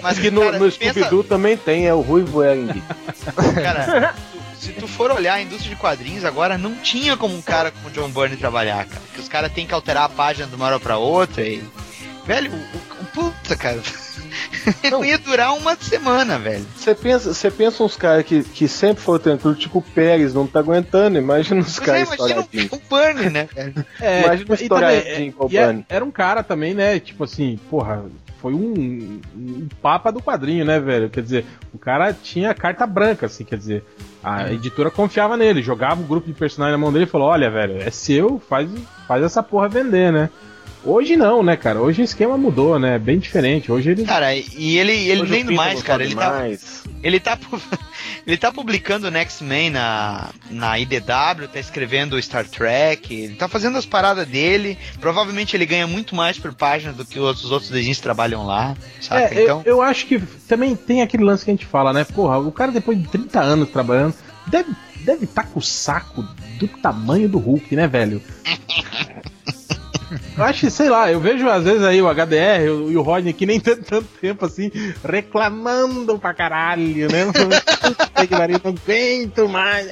mas *laughs* que no, cara, no pensa- Scooby-Doo também tem, é o Ruivo Ering. Cara, se tu for olhar a indústria de quadrinhos agora, não tinha como um cara como o John Byrne trabalhar, cara. Que os caras têm que alterar a página de uma hora pra outra e. Velho, o, o- o- puta, cara. *laughs* não ia durar uma semana, velho. Você pensa, você pensa uns caras que, que sempre foram tranquilos, tipo o Pérez, não tá aguentando, imagina os é, caras imagina estouradinhos. o, o Byrne, né? É, Imagina o também, estouradinho com o e é- Bunny. era um cara também, né? Tipo assim, porra, foi um, um papa do quadrinho, né, velho? Quer dizer, o cara tinha carta branca, assim, quer dizer, a editora confiava nele, jogava o grupo de personagens na mão dele e falou: olha, velho, é seu, faz, faz essa porra vender, né? Hoje não, né, cara? Hoje o esquema mudou, né? É bem diferente. Hoje ele. Cara, e ele, ele Peter mais, cara. Ele tá, mais. ele tá, *laughs* ele tá publicando o Next Man na, na IDW, tá escrevendo o Star Trek, ele tá fazendo as paradas dele. Provavelmente ele ganha muito mais por página do que os outros desenhos que trabalham lá, saca? É, eu- então, eu, acho que também tem aquele lance que a gente fala, né? Porra, o cara depois de 30 anos trabalhando, deve deve estar com o saco do tamanho do Hulk, né, velho? *laughs* Eu acho que, sei lá, eu vejo às vezes aí o HDR e o, e o Rodney que nem *laughs* tanto, tanto tempo assim, reclamando pra caralho, né? Não aguento mais.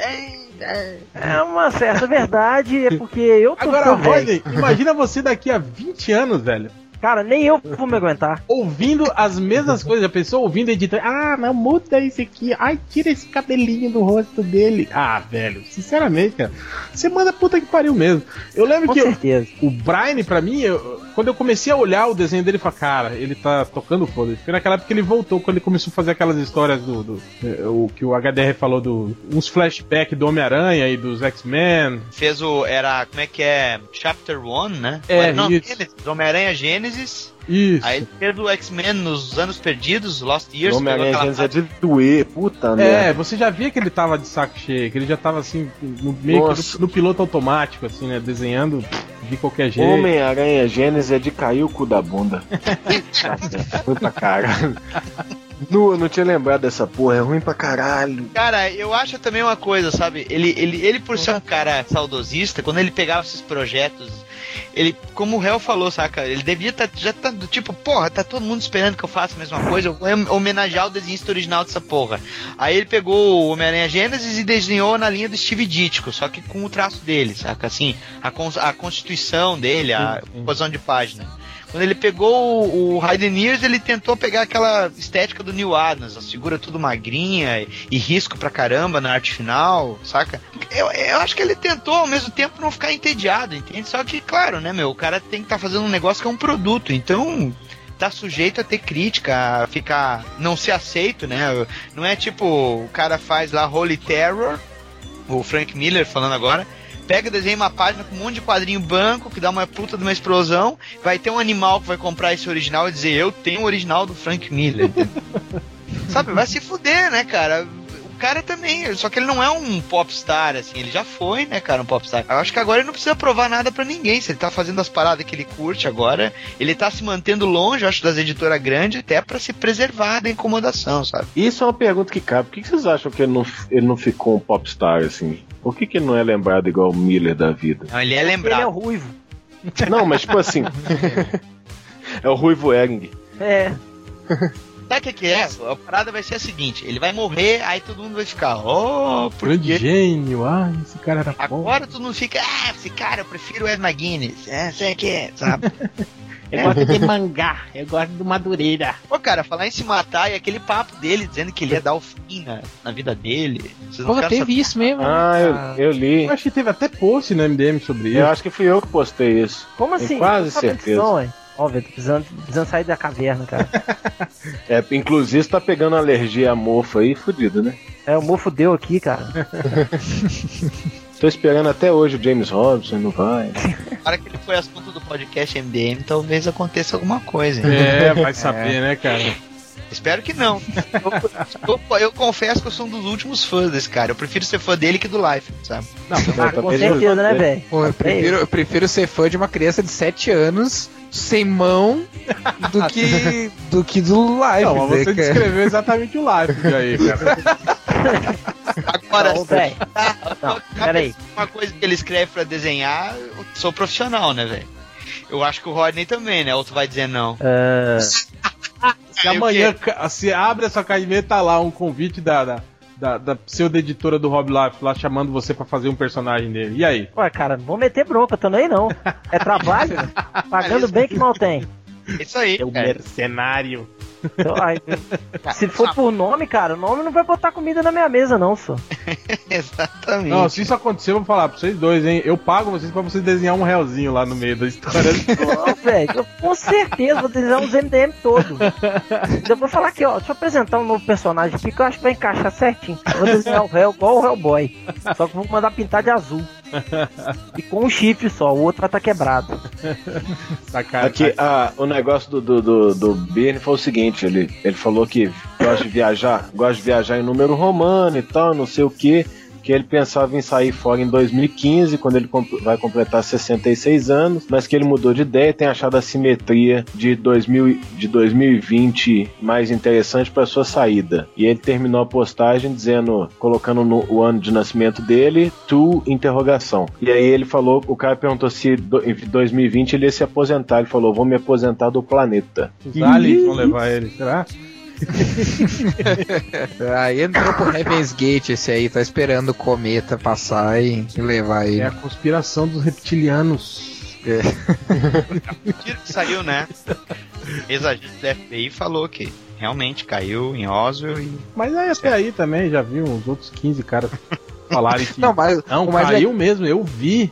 É uma certa verdade, é porque eu tô Agora. Rodney, imagina você daqui a 20 anos, velho. Cara, nem eu vou me aguentar. ouvindo as mesmas *laughs* coisas. A pessoa ouvindo editor. Ah, não, muda isso aqui. Ai, tira esse cabelinho do rosto dele. Ah, velho, sinceramente, cara. Você manda puta que pariu mesmo. Eu lembro Com que certeza. o Brian, pra mim, eu- quando eu comecei a olhar o desenho dele, eu falei, cara, ele tá tocando foda. Foi naquela época que ele voltou, quando ele começou a fazer aquelas histórias do. do- eh, o que o HDR falou do. uns flashbacks do Homem-Aranha e dos X-Men. fez o. Era. Como é que é? Chapter 1, né? É, não, isso. Gênesis, do Homem-Aranha Gênesis. Isso. Aí ele fez o X-Men nos anos perdidos, Lost Years. Homem-Aranha Gênesis é de doer, puta É, merda. você já via que ele tava de saco cheio, que ele já tava assim, no, meio no, no piloto automático, assim, né? Desenhando de qualquer jeito. Homem-Aranha Gênesis é de cair o cu da bunda. *laughs* Pra caralho. Nu, eu não tinha lembrado dessa porra, é ruim pra caralho. Cara, eu acho também uma coisa, sabe? Ele, ele, ele por ser um cara saudosista, quando ele pegava esses projetos, ele, como o Hell falou, saca? Ele devia estar já tá do tipo, porra, tá todo mundo esperando que eu faça a mesma coisa, eu vou hom- homenagear o desenhista original dessa porra. Aí ele pegou o Homem-Aranha Gênesis e desenhou na linha do Steve Ditko, só que com o traço dele, saca? Assim, a, a constituição dele, a composição de página. Quando ele pegou o, o Hayden Ears, ele tentou pegar aquela estética do Neil Adams, a figura tudo magrinha e, e risco pra caramba na arte final, saca? Eu, eu acho que ele tentou ao mesmo tempo não ficar entediado, entende? Só que, claro, né, meu, o cara tem que estar fazendo um negócio que é um produto, então tá sujeito a ter crítica, a ficar. não ser aceito, né? Não é tipo, o cara faz lá Holy Terror, o Frank Miller falando agora. Pega, desenha uma página com um monte de quadrinho branco que dá uma puta de uma explosão. Vai ter um animal que vai comprar esse original e dizer: Eu tenho o original do Frank Miller. *laughs* Sabe, vai se fuder, né, cara? O cara também, só que ele não é um popstar, assim, ele já foi, né, cara, um popstar. Eu acho que agora ele não precisa provar nada pra ninguém. Se ele tá fazendo as paradas que ele curte agora, ele tá se mantendo longe, eu acho, das editoras grandes, até pra se preservar da incomodação, sabe? Isso é uma pergunta que cabe. Por que que vocês acham que ele não, ele não ficou um popstar assim? Por que, que ele não é lembrado igual o Miller da vida? Não, ele é Ele é lembrado. ruivo. *laughs* *laughs* Não, mas tipo assim. é o Ruivo Ering. É. *laughs* Sabe o que, que é? A parada vai ser a seguinte: ele vai morrer, aí todo mundo vai ficar, oh, por Grande quê? gênio, ah, esse cara era bom. Agora todo mundo fica, ah, esse cara, eu prefiro o Ed McGuinness, é, sei que é, sabe? Eu gosto de mangá, eu gosto do Madureira. Pô, cara, falar em se matar e aquele papo dele dizendo que ele ia dar o fim na, na vida dele. Vocês ficaram teve isso mesmo. né, Ah, eu, eu li. Eu acho que teve até post no MDM sobre isso. Eu acho que fui eu que postei isso. Como Tenho assim? quase sabendo certeza. Ó, velho, tô precisando, precisando sair da caverna, cara. *laughs* É, inclusive tá pegando alergia a mofo aí, fudido, né? É, o mofo deu aqui, cara. *laughs* Tô esperando até hoje o James Robson, não vai. *laughs* Na hora que ele foi assunto do podcast MDM, talvez aconteça alguma coisa. hein? É, *laughs* vai saber, né, cara? Espero que não. Eu, eu- eu confesso que eu sou um dos últimos fãs desse cara. Eu prefiro ser fã dele que do Life, sabe? Não, Ah, com certeza, né, velho? Eu prefiro, eu prefiro ser fã de uma criança de 7 anos, sem mão, do que do, que do live. não, mas né, você cara? descreveu exatamente o live aí, cara. *laughs* Agora, Não, velho. Não, peraí. uma coisa que ele escreve pra desenhar, eu sou profissional, né, velho? Eu acho que o Rodney também, né? Ou tu vai dizer não. É, *laughs* Se amanhã se abre essa caixinha tá lá um convite da, da, da, da pseudo-editora do Rob Life lá chamando você pra fazer um personagem dele. E aí? Ué, cara, não vou meter bronca, tô nem não. É trabalho, *laughs* pagando bem que mal tem. Isso aí. É o mercenário. Então, aí, se for por nome, cara, o nome não vai botar comida na minha mesa, não, só. *laughs* Exatamente. Não, se isso acontecer, eu vou falar pra vocês dois, hein? Eu pago vocês pra vocês desenhar um realzinho lá no meio da história. *laughs* Não, velho, eu com certeza vou desenhar uns MDM todo. *laughs* Eu vou falar aqui, ó, deixa eu apresentar um novo personagem aqui que eu acho que vai encaixar certinho. Eu vou desenhar o Hell igual o Hellboy. Só que vou mandar pintar de azul. E com um chifre só, o outro vai estar quebrado. Sacanagem. Aqui, ah, o negócio do, do, do, do Bernie foi o seguinte, ele, ele falou que gosta de viajar, gosta de viajar em número romano e tal, não sei o que, que ele pensava em sair fora em 2015, quando ele comp- vai completar 66 anos, mas que ele mudou de ideia e tem achado a simetria de, 2000, de 2020 mais interessante para sua saída. E ele terminou a postagem dizendo, colocando no, o ano de nascimento dele, to interrogação. E aí ele falou, o cara perguntou se do, em 2020 ele ia se aposentar. Ele falou, vou me aposentar do planeta. Os aliens vão levar ele, será? *laughs* Aí entrou pro Heaven's Gate esse aí, tá esperando o cometa passar e, levar ele. É a conspiração dos reptilianos. O tiro que saiu, né? Ex-agente do FBI falou que realmente caiu em Roswell e. Mas aí até aí também já vi uns outros 15 caras falarem *laughs* que. Não, mas Não, o mais caiu mesmo, eu vi.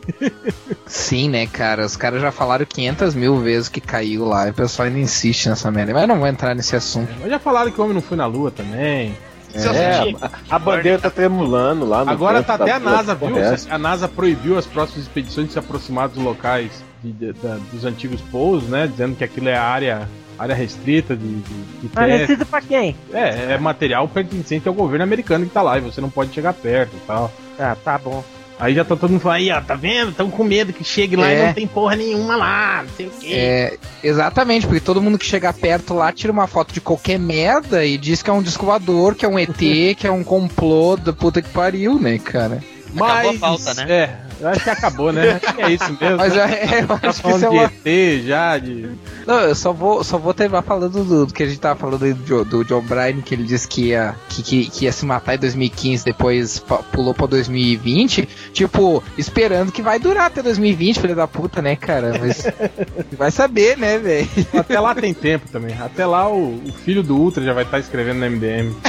Sim, né, cara? Os caras já falaram 500 mil vezes que caiu lá e o pessoal ainda insiste nessa merda. Mas eu não vou entrar nesse assunto. Mas já falaram que o homem não foi na lua também. É, a, a bandeira tá tremulando lá no Agora tá até a NASA, viu? A NASA proibiu as próximas expedições de se aproximar dos locais de- de- da- dos antigos pousos, né? Dizendo que aquilo é área, área restrita de, de, de Mas teste. precisa pra quem? É, é material pertencente ao governo americano que tá lá e você não pode chegar perto e tal. Ah, tá bom. Aí já tá todo mundo falando, aí, ó, tá vendo? Tão com medo que chegue lá e É. não tem porra nenhuma lá, não sei o quê. É, exatamente, porque todo mundo que chega perto lá tira uma foto de qualquer merda e diz que é um disco voador, que é um ET, que é um complô da puta que pariu, né, cara? Acabou a pauta, né? É, eu acho que acabou, né? Acho que é isso mesmo. Mas né? é, eu Tá acho que falando isso é de uma... ET já, de. Não, eu só vou, só vou terminar falando do, do que a gente tava falando aí do, do John Bryan, que ele disse que ia, que, que, que ia se matar em 2015, depois pulou pra 2020. Tipo, esperando que vai durar até 2020, filho da puta, né, cara? Mas *laughs* vai saber, né, velho? Até lá tem tempo também. Até lá o, o filho do Ultra já vai estar escrevendo no MDM. *laughs*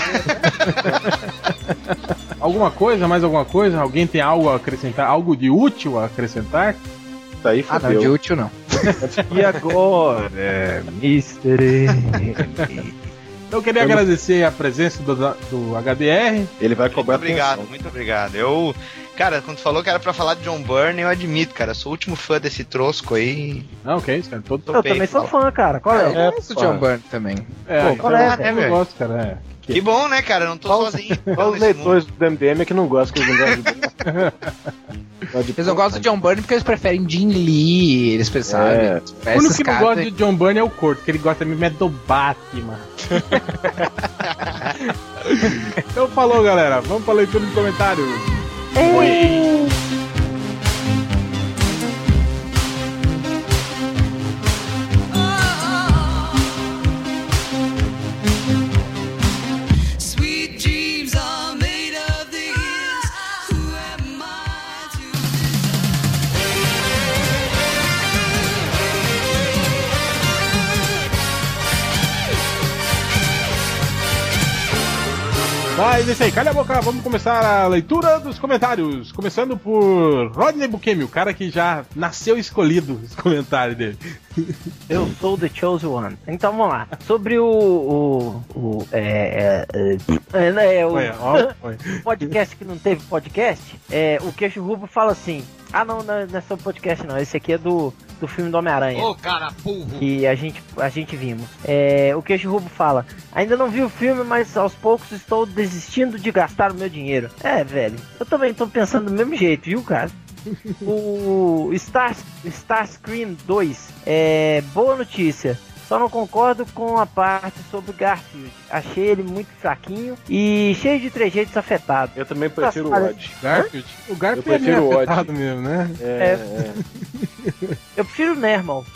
alguma coisa? Mais alguma coisa? Alguém tem algo a acrescentar? Algo de útil a acrescentar? Tá aí, Ah, não, fodeu. de útil não. E agora, Mr. M? Então eu queria agradecer a presença do, do HDR. Ele vai Muito cobrar obrigado, atenção. muito obrigado. Eu, cara, quando tu falou que era pra falar de John Byrne, eu admito, cara, sou o último fã desse trosco aí. Não, que é isso, cara. Todo, Eu também sou fã, cara. Qual é? Eu gosto do John Byrne também. É, Pô, então, qual é, eu, eu velho? gosto, cara. É. Que bom, né, cara? Eu não tô os- sozinho. Só então, os leitores do MDM é que não gostam, que eles não gostam de. Mas eu gosto do John Byrne porque eles preferem Jim Lee, eles pensaram. É. O único que não gosta de John Byrne é o Corto, que ele gosta mesmo é do Batman. *laughs* então falou, galera. Vamos pra leitura de comentários. Sweet Mas é isso aí, calha a boca, vamos começar a leitura dos comentários. Começando por Rodney Bukemi, o cara que já nasceu escolhido os comentários dele. Eu sou The Chosen One. Então vamos lá. Sobre o. o, o é, é, é, é, né, o ó, *laughs* podcast que não teve podcast, é, o Queixo Rubo fala assim. Ah não, não, não é sobre podcast não. Esse aqui é do, do filme do Homem-Aranha. Ô, cara burro. que a gente, a gente vimos. É, o Queixo Rubo fala: Ainda não vi o filme, mas aos poucos estou desistindo de gastar o meu dinheiro. É, velho, eu também tô pensando do mesmo jeito, viu, cara? *laughs* o Star, Starscream 2 é boa notícia. Só não concordo com a parte sobre o Garfield. Achei ele muito fraquinho e cheio de trejeitos afetados. Eu também prefiro o Nossa, Odd. Garfield? O Garfield Eu é meio prefiro o afetado mesmo, né? É, É. *laughs* Eu prefiro o Nermal.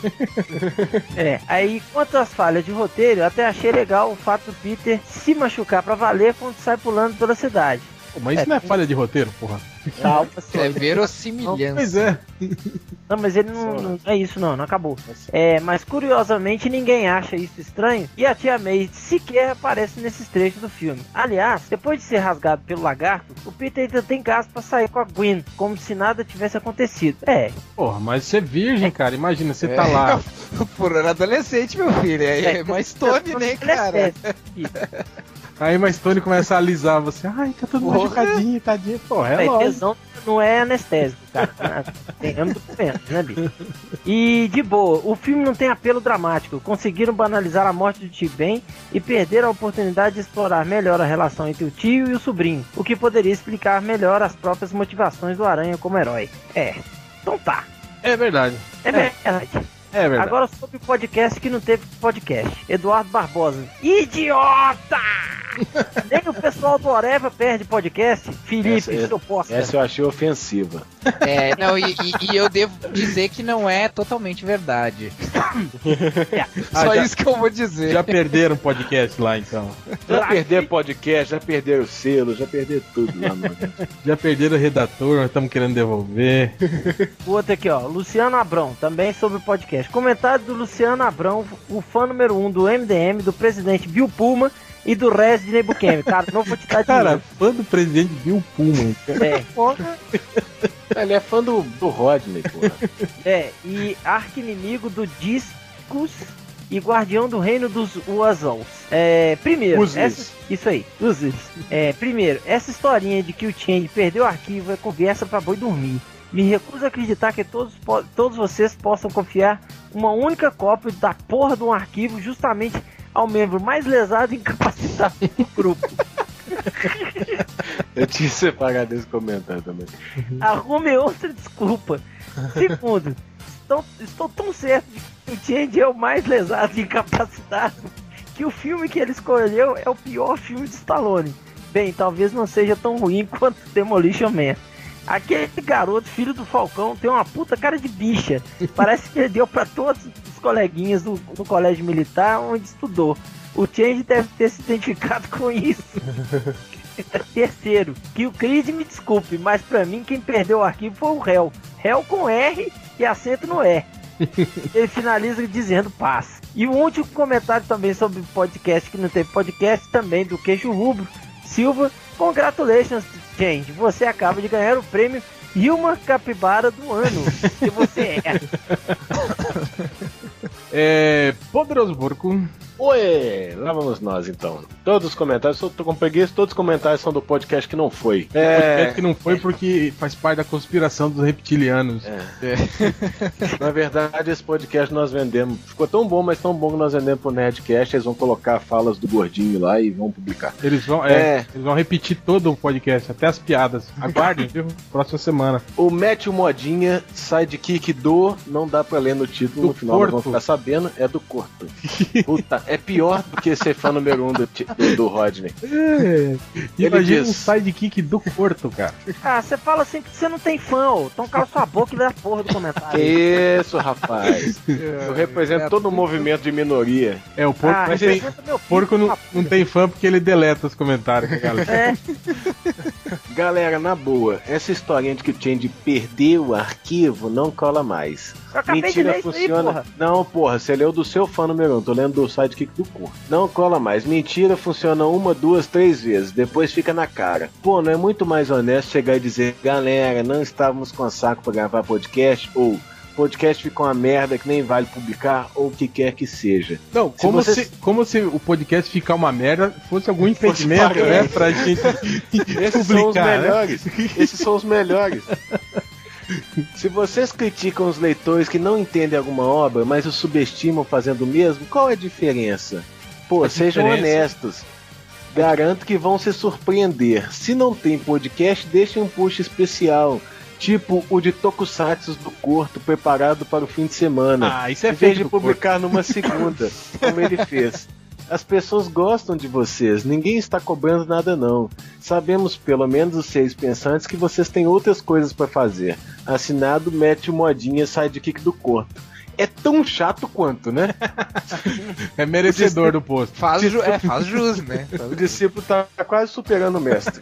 *laughs* é, aí quanto às falhas de roteiro, eu até achei legal o fato do Peter se machucar pra valer quando sai pulando pela cidade. Pô, mas isso não é falha de roteiro, porra. Calma, *laughs* senhor. É verossimilhança. Pois é. Não, mas ele não, não é isso não, não acabou. É, mas curiosamente ninguém acha isso estranho e a tia May sequer aparece nesses trechos do filme. Aliás, depois de ser rasgado pelo lagarto, o Peter ainda tem gás pra sair com a Gwen, como se nada tivesse acontecido. É, Porra, mas você é virgem, cara. Imagina, você tá lá. *laughs* Por adolescente, meu filho. É, é mais Tony, né, cara? *laughs* Aí mais Tony começa a alisar você. Ai, tá todo Porra. machucadinho, tadinho. Porra, é lógico. tesão não é anestésico, cara. Tem âmbito documentos, né, bicho? E de boa, o filme não tem apelo dramático. Conseguiram banalizar a morte do tio Ben e perderam a oportunidade de explorar melhor a relação entre o tio e o sobrinho, o que poderia explicar melhor as próprias motivações do Aranha como herói. É, então tá. É verdade. É verdade. É verdade. Agora sobre o podcast que não teve podcast. Eduardo Barbosa. Idiota! *laughs* Nem o pessoal do Oreva perde podcast. Felipe, Essa- seu posta. Essa eu achei ofensiva. É, não, e, e- e eu devo dizer que não é totalmente verdade. Ah, Só já- isso que eu vou dizer. Já perderam o podcast lá, então. Já perderam podcast, já perderam o selo, já perderam tudo lá, mano. Já perderam o redator, nós estamos querendo devolver. O outro aqui, ó. Luciano Abrão, também sobre o podcast. Comentário do Luciano Abrão, o fã número um do MDM, do presidente Bill Puma e do Rez de Nebuchadnezzar. Cara, não vou te dar Cara, dinheiro. fã do presidente Bill Pullman. É, Ele é fã do, do Rodney, porra. é, e arqui-inimigo do Discos e guardião do reino dos Uazons. É, primeiro, essa, isso aí, Uzlis. É, primeiro, essa historinha de que o Change perdeu o arquivo é conversa pra boi dormir. Me recuso a acreditar que todos, todos vocês possam confiar uma única cópia da porra de um arquivo justamente ao membro mais lesado e incapacitado do *laughs* grupo. *laughs* Eu tinha separado esse comentário também. Arrume outra desculpa. Segundo, estou, estou tão certo de que o Change é o mais lesado e incapacitado que o filme que ele escolheu é o pior filme de Stallone. Bem, talvez não seja tão ruim *laughs* quanto Demolition Man. Aquele garoto, filho do Falcão, tem uma puta cara de bicha. Parece que deu pra todos os coleguinhas do, do colégio militar onde estudou. O Change deve ter se identificado com isso. *laughs* Terceiro, que o Creed me desculpe, mas pra mim quem perdeu o arquivo foi o réu. Réu com R e acento no E. Ele finaliza dizendo paz. E o último comentário também sobre podcast que não teve podcast também do Queixo Rubro Silva. Congratulations, Change. Você acaba de ganhar o prêmio Hilma Capibara do ano. *laughs* que você é. É. Poderoso Porco. Oi, lá vamos nós então. Todos os comentários, eu tô com preguiça, todos os comentários são do podcast que não foi. É... É, que não foi porque faz parte da conspiração dos reptilianos. É. *laughs* na verdade, esse podcast nós vendemos. Ficou tão bom, mas tão bom que nós vendemos pro Nerdcast. Eles vão colocar falas do gordinho lá e vão publicar. Eles vão, é, É. eles vão repetir todo o podcast, até as piadas. Aguardem, viu? Próxima semana. O Matthew Modinha, sidekick do. Não dá pra ler no título, Do no final nós vamos ficar sabendo, é do Corto. *laughs* Puta, é pior do que ser fã número um do, do, do Rodney. É. Ele Imagina diz- um sidekick do Porto, cara. Ah, você fala assim porque você não tem fã, ô. Então cala sua boca e lê a porra do comentário. Que isso, rapaz. Eu represento todo o movimento de minoria. É, o porco, Ah, mas ele- filho, porco não, não tem fã porque ele deleta os comentários, né, galera? É, *laughs* Galera, na boa, essa historinha de que o Change perdeu o arquivo não cola mais. Mentira isso aí, funciona. porra. não, porra, você leu do seu fã número um, tô lendo do sidekick do corpo. Não cola mais. Mentira funciona uma, duas, três vezes, depois fica na cara. Pô, não é muito mais honesto chegar e dizer, galera, não estávamos com saco pra gravar podcast, ou podcast ficou uma merda que nem vale publicar, ou o que quer que seja. Não, Se como, vocês- se, como se o podcast ficar uma merda fosse algum impedimento, pagar. né? Pra gente *laughs* Esses são os publicar, né? melhores. Esses são os melhores. *laughs* Se vocês criticam os leitores que não entendem alguma obra, mas os subestimam fazendo o mesmo, qual é a diferença? Pô, A sejam diferença- honestos. Garanto que vão se surpreender. Se não tem podcast, deixem um post especial. Tipo o de Tokusatsu do Corto, preparado para o fim de semana. Ah, isso é em vez de publicar numa segunda, *laughs* como ele fez. As pessoas gostam de vocês, ninguém está cobrando nada não. Sabemos, pelo menos os seis pensantes, que vocês têm outras coisas para fazer. Assinado mete o modinha sidekick do corpo. É tão chato quanto, né? *laughs* É merecedor do posto. Faz, ju é, faz jus, né? *laughs* O discípulo tá quase superando o mestre.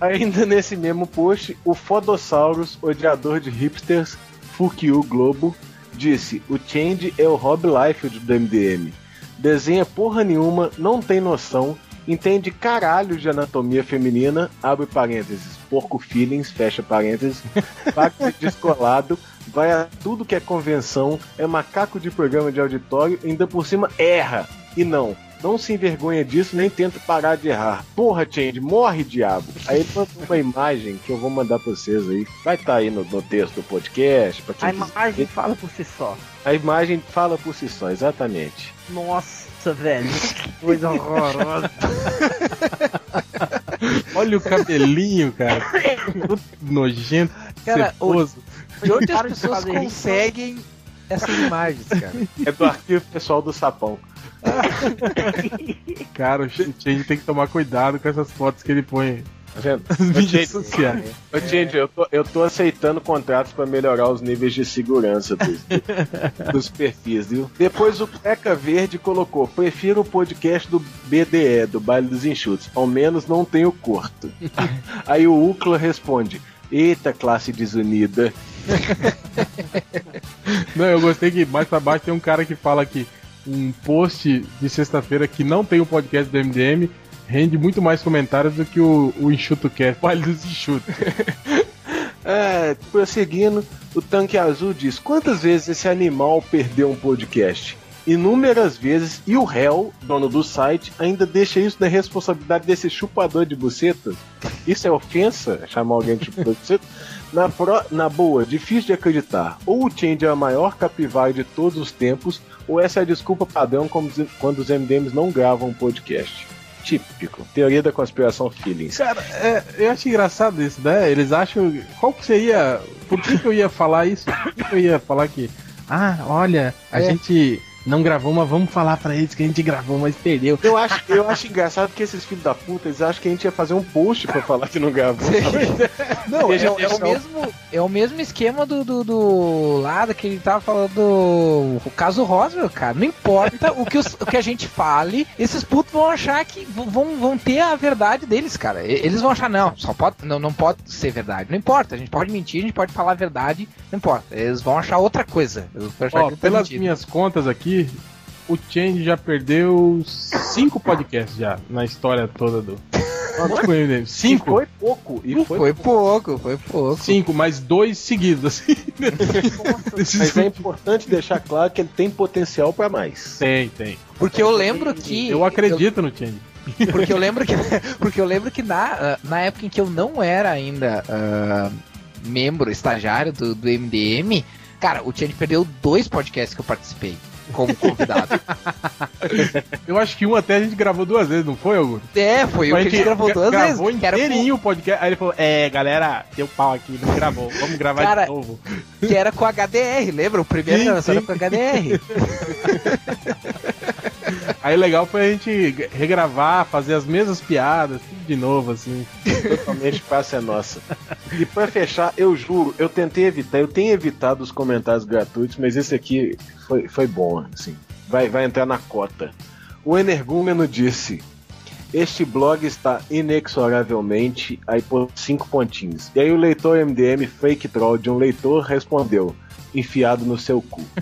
Ainda nesse mesmo post, o Fodosaurus, odiador de hipsters, Fuck you Globo, disse: O Change é o Rob Liefeld do MDM. Desenha porra nenhuma, não tem noção, entende caralho de anatomia feminina, abre parênteses, porco feelings, fecha parênteses, *laughs* pacto descolado, vai a tudo que é convenção, é macaco de programa de auditório, ainda por cima erra. E não, não se envergonha disso, nem tenta parar de errar. Porra, Change, morre, diabo. Aí ele mandou uma imagem que eu vou mandar pra vocês aí. Vai estar aí no, no texto do podcast. Pra quem A imagem fala por si só. a imagem fala por si só, exatamente. Nossa, velho. Que *laughs* coisa horrorosa. *laughs* Olha o cabelinho, cara. Tudo nojento, Cara, ceposo. De onde as pessoas conseguem essas imagens, cara? É do arquivo pessoal do Sapão. *laughs* Cara, o Change tem que tomar cuidado com essas fotos que ele põe Tá vendo? mídias sociais. Ô, Change, eu tô, eu tô aceitando contratos pra melhorar os níveis de segurança dos, *laughs* dos perfis, viu? Depois o Peca Verde colocou: prefiro o podcast do BDE, do Baile dos Enxutos. Ao menos não tem o corto. *laughs* Aí o Ucla responde: Eita, classe desunida. Não, eu gostei que mais pra baixo tem um cara que fala que um post de sexta-feira que não tem o podcast do MDM rende muito mais comentários do que o, o Enxuto Cast, Vale dos Enxutos. *laughs* É, prosseguindo, o Tanque Azul diz: quantas vezes esse animal perdeu um podcast? Inúmeras vezes, e o réu, dono do site, ainda deixa isso na responsabilidade desse chupador de bucetas. Isso é ofensa? Chamar alguém de chupador de bucetas? Na, pro- na boa, difícil de acreditar. Ou o Change é a maior capivara de todos os tempos, ou essa é a desculpa padrão quando os MDMs não gravam um podcast. Típico. Teoria da conspiração feelings. Cara, é, eu acho engraçado isso, né? Eles acham. Qual que seria. Por que, que eu ia falar isso? Por que, que eu ia falar que. Ah, olha, a É. gente não gravou, mas vamos falar pra eles que a gente gravou, mas perdeu. Eu acho, eu acho engraçado que esses filhos da puta, eles acham que a gente ia fazer um post pra falar que não gravou. Não, é, gente é o o- mesmo, é o mesmo esquema do, do, do lá que ele tava falando do o caso Roswell, cara. Não importa o, que os- o que a gente fale, esses putos vão achar que vão, vão ter a verdade deles, cara. Eles vão achar, não, só pode, não, não pode ser verdade. Não importa, a gente pode mentir, a gente pode falar a verdade, não importa. Eles vão achar outra coisa. Ó, pelas mentindo. minhas contas aqui, o Change já perdeu cinco podcasts já na história toda do. Foi? Cinco? foi pouco. E foi, foi pouco, foi pouco. Cinco, mas dois seguidos, assim. Mas é importante deixar claro que ele tem potencial pra mais. Tem, tem. Porque eu lembro que. Eu acredito no Change. Porque eu lembro que, *laughs* porque eu lembro que na, ah, na época em que eu não era ainda ah, membro, estagiário do, do MDM, cara, o Tiane perdeu dois podcasts que eu participei como convidado. *laughs* Eu acho que um até a gente gravou duas vezes, não foi, Augusto? É, foi o que a gente gravou duas gravou vezes, era inteirinho o podcast. Aí ele falou: É, galera, deu pau aqui, não gravou. Vamos gravar Cara, de novo. que era com HDR, lembra? O primeiro Sim, era com HDR. *laughs* Aí legal foi a gente regravar, fazer as mesmas piadas, tudo de novo, assim. Totalmente *laughs* passa é nossa. E pra fechar, eu juro, eu tentei evitar, eu tenho evitado os comentários gratuitos, mas esse aqui foi, foi bom, assim. Vai, vai entrar na cota. O Energúmeno disse: Este blog está inexoravelmente. Aí por cinco pontinhos. E aí o leitor MDM fake troll de um leitor respondeu: Enfiado no seu cu. *laughs*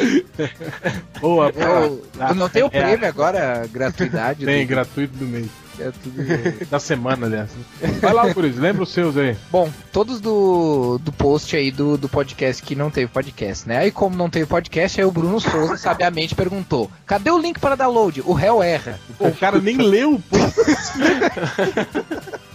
*laughs* Boa, Eu, eu não tenho É. prêmio agora, gratuidade. Tem, do- gratuito do mês. é tudo- *laughs* Da semana, aliás. Vai lá, isso, lembra os seus aí. Bom, todos do, do post aí do, do podcast que não teve podcast, né? Aí como não teve podcast, aí o Bruno Souza sabiamente perguntou: cadê o link para download? O réu erra. Pô, o cara nem leu o post. *laughs*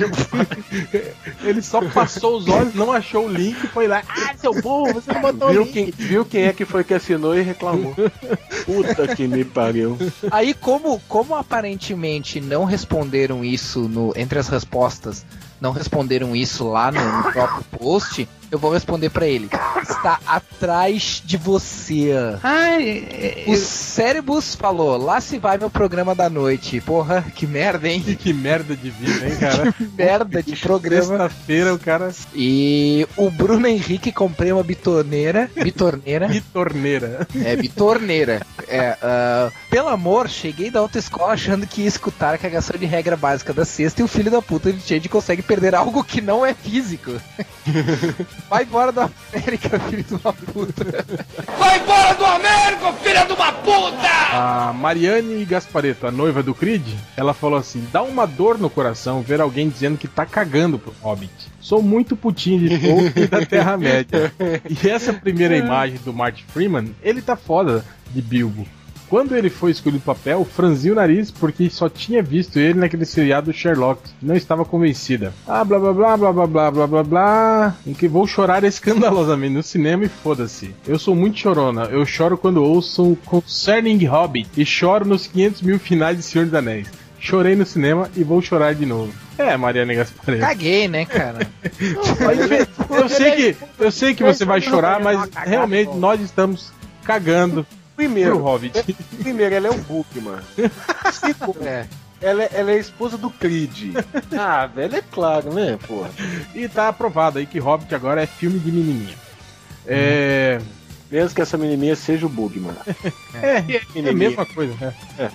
*laughs* Ele só passou os olhos, não achou o link, foi lá. Ah, seu burro, você não botou o Viu link. quem, viu quem é que foi que assinou e reclamou. *laughs* Puta que me pariu. Aí, como, como aparentemente não responderam isso no, entre as respostas, não responderam isso lá no, no próprio post, eu vou responder pra ele. Está atrás de você. Ai, O Cérebus falou, lá se vai meu programa da noite. Porra, que merda, hein? Que, que merda de vida, hein, cara? *laughs* Que merda de programa. Sexta-feira o cara. E o Bruno Henrique comprei uma bitorneira. Bitorneira. *laughs* Bitorneira. É, bitorneira. É, ah, pelo amor, cheguei da autoescola achando que ia escutar a cagação de regra básica da sexta e o filho da puta de Change consegue perder algo que não é físico. *laughs* Vai embora da América, *laughs* filho de uma puta. Vai embora do Américo, filha de uma puta! A Mariane Gaspareto, a noiva do Creed, ela falou assim: dá uma dor no coração ver alguém dizendo que tá cagando pro Hobbit. Sou muito putinho de *laughs* Tolkien da Terra-média. E essa primeira imagem do Martin Freeman, ele tá foda de Bilbo. Quando ele foi escolhido o papel, franziu o nariz porque só tinha visto ele naquele seriado Sherlock. Não estava convencida. Ah, blá blá blá blá blá blá blá blá blá. Em que vou chorar *laughs* escandalosamente no cinema e foda-se. Eu sou muito chorona. Eu choro quando ouço Concerning Hobbit e choro nos 500 mil finais de Senhor dos Anéis. Chorei no cinema e vou chorar de novo. É, Mariana Gaspareto. Caguei, né, cara? *laughs* Eu sei que, eu sei que você vai chorar, mas realmente nós estamos cagando Primeiro, Hobbit. *laughs* primeiro ela é um Bookman. Segundo, É. ela, é- ela é a esposa do Creed. Ah, velho, é claro, né, porra? E tá aprovado aí que Hobbit agora é filme de menininha. É. Mesmo que essa menininha seja o Bugman. É, é a mesma coisa. né?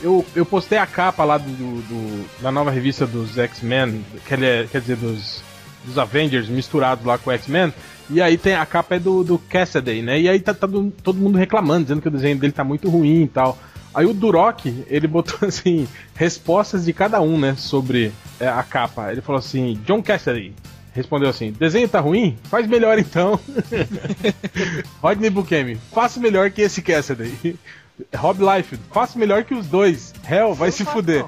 Eu, eu postei a capa lá do, do- da nova revista dos X-Men, quer, dizer- quer dizer, dos, dos Avengers misturados lá com o X-Men. E aí tem a capa é do, do Cassidy, né? E aí tá, todo, todo mundo reclamando, dizendo que o desenho dele tá muito ruim e tal. Aí o Durok, ele botou *laughs* assim, respostas de cada um, né, sobre é, a capa. Ele falou assim, John Cassidy. Respondeu assim: desenho tá ruim? Faz melhor então. *laughs* Rodney Bukemi, faça melhor que esse Cassidy. Rob Life, faça melhor que os dois. Hell, vai se fuder.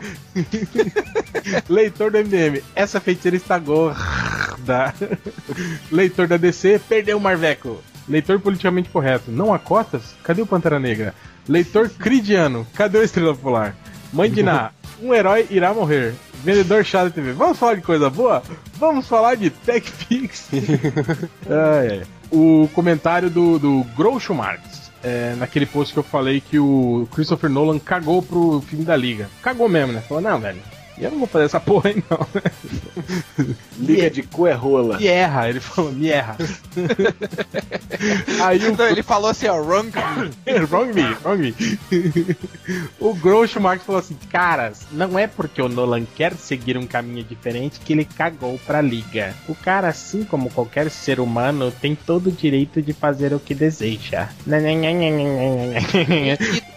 *laughs* Leitor do MDM, essa feiticeira está gorda. Leitor da DC, perdeu o Marveco. Leitor politicamente correto. Não há cotas? Cadê o Pantera Negra? Leitor cridiano. Cadê o Estrela Polar? Mãe de Ná. Um herói irá morrer. Vendedor chato da TV. Vamos falar de coisa boa? Vamos falar de TechPix. *laughs* ai, ai. O comentário do, do Groucho Marx. É, naquele post que eu falei que o Christopher Nolan cagou pro filme da Liga. Cagou mesmo, né? Falou, não, velho. Eu não vou fazer essa porra aí, não. *laughs* Liga de cu é rola. Me erra, ele falou, me erra. *laughs* Aí o... Então ele falou assim, ó, wrong *laughs* wrong me, wrong me. o Groucho Marx falou assim, caras, não é porque o Nolan quer seguir um caminho diferente que ele cagou pra liga. O cara, assim como qualquer ser humano, tem todo o direito de fazer o que deseja.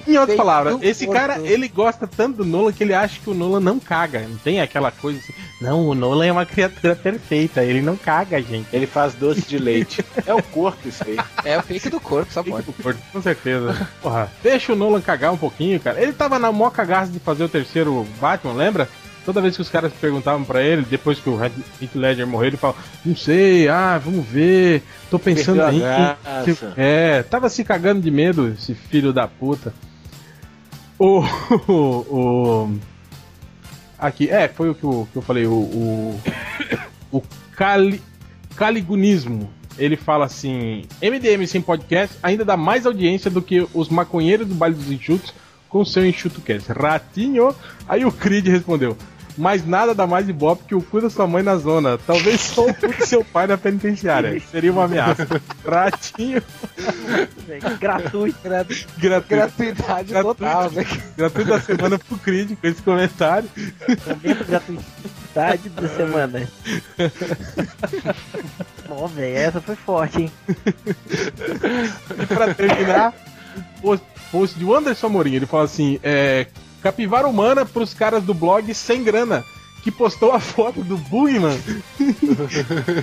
Em outras palavras, esse cara, ele gosta tanto do Nolan que ele acha que o Nolan não caga. Não tem aquela coisa assim, não, o Nolan é uma criatura perfeita, ele não caga, gente. Ele faz doce de leite. é o corpo isso aí. É o fake do corpo, só pode. Do corpo, com certeza. *laughs* Porra, deixa o Nolan cagar um pouquinho, cara. Ele tava na mó cagaça de fazer o terceiro Batman, lembra? Toda vez que os caras perguntavam pra ele, depois que o Heath Ledger morreu, ele falava, não sei, ah, vamos ver, tô pensando aí. É, tava se cagando de medo, esse filho da puta. O. *laughs* o, o- aqui, é, foi o que eu, que eu falei, o. O, o cali, caligunismo. Ele fala assim: MDM sem podcast ainda dá mais audiência do que os maconheiros do baile dos enxutos com seu enxuto cast. Ratinho. Aí o Creed respondeu: Mas nada dá mais ibope que o cu da sua mãe na zona. Talvez só o cu do seu pai na penitenciária. Seria uma ameaça. Ratinho. Gratuito. Gratuito. Gratuidade total, né? Gratuito da semana pro Creed com esse comentário. Momento gratuidade da semana. Bom, velho, essa foi forte, hein? E pra terminar, o post, post de Anderson Amorim, ele fala assim: é, capivara humana pros caras do blog sem grana. Que postou a foto do Bugman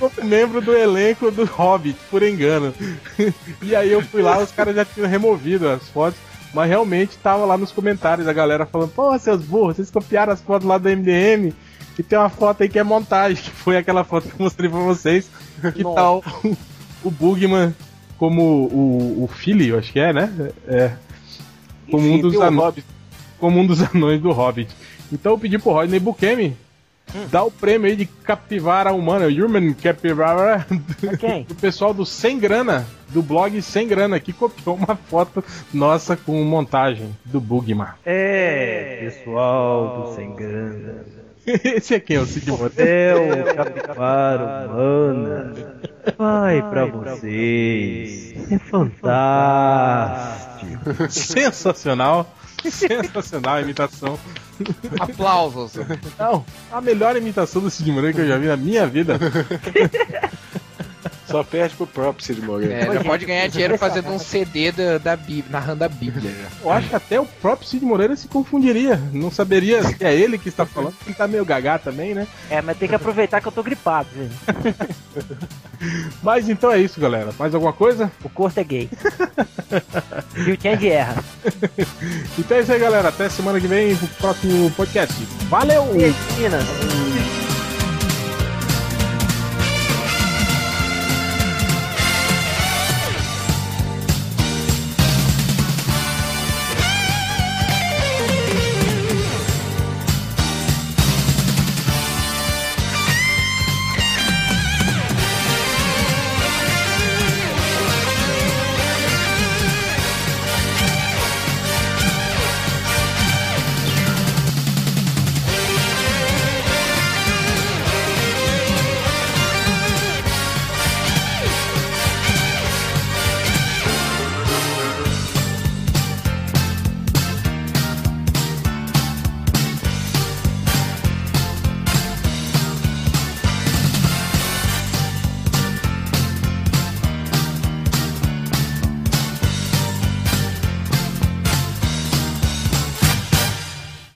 como *laughs* membro do elenco do Hobbit, por engano. E aí eu fui lá, os caras já tinham removido as fotos, mas realmente tava lá nos comentários a galera falando: Pô, seus burros, vocês copiaram as fotos lá do MDM. E tem uma foto aí que é montagem, que *laughs* foi aquela foto que eu mostrei pra vocês. Que Nossa. tal o Bugman como o, o filho, acho que é, né? É. Como um Enfim, dos tem o anões. Como um dos *laughs* anões do Hobbit. Então eu pedi pro Rodney Bukemi dar o prêmio aí de capivara humana, Human Capivara, quem? *laughs* do pessoal do Sem Grana, do blog Sem Grana, que copiou uma foto nossa com montagem do Bugman. É, pessoal do Sem Grana. Esse aqui é o Cid Moreira. É o Capivara Humana. Vai pra vocês. É fantástico. Sensacional. *laughs* Sensacional a imitação. Aplausos. Não, a melhor imitação do Cid Moreira que eu já vi na minha vida. *laughs* Só perde pro próprio Cid Moreira. É, já pode ganhar dinheiro fazendo um CD da, da Bíblia, narrando a Bíblia já. Eu acho que até o próprio Cid Moreira se confundiria. Não saberia se é ele que está falando. Ele tá meio gagá também, né? É, mas tem que aproveitar que eu tô gripado, gente. *laughs* Mas então é isso, galera. Mais alguma coisa? O corpo é gay. E o Change erra. Então é isso aí, galera. Até semana que vem pro próximo podcast. Valeu! Beijo, meninas.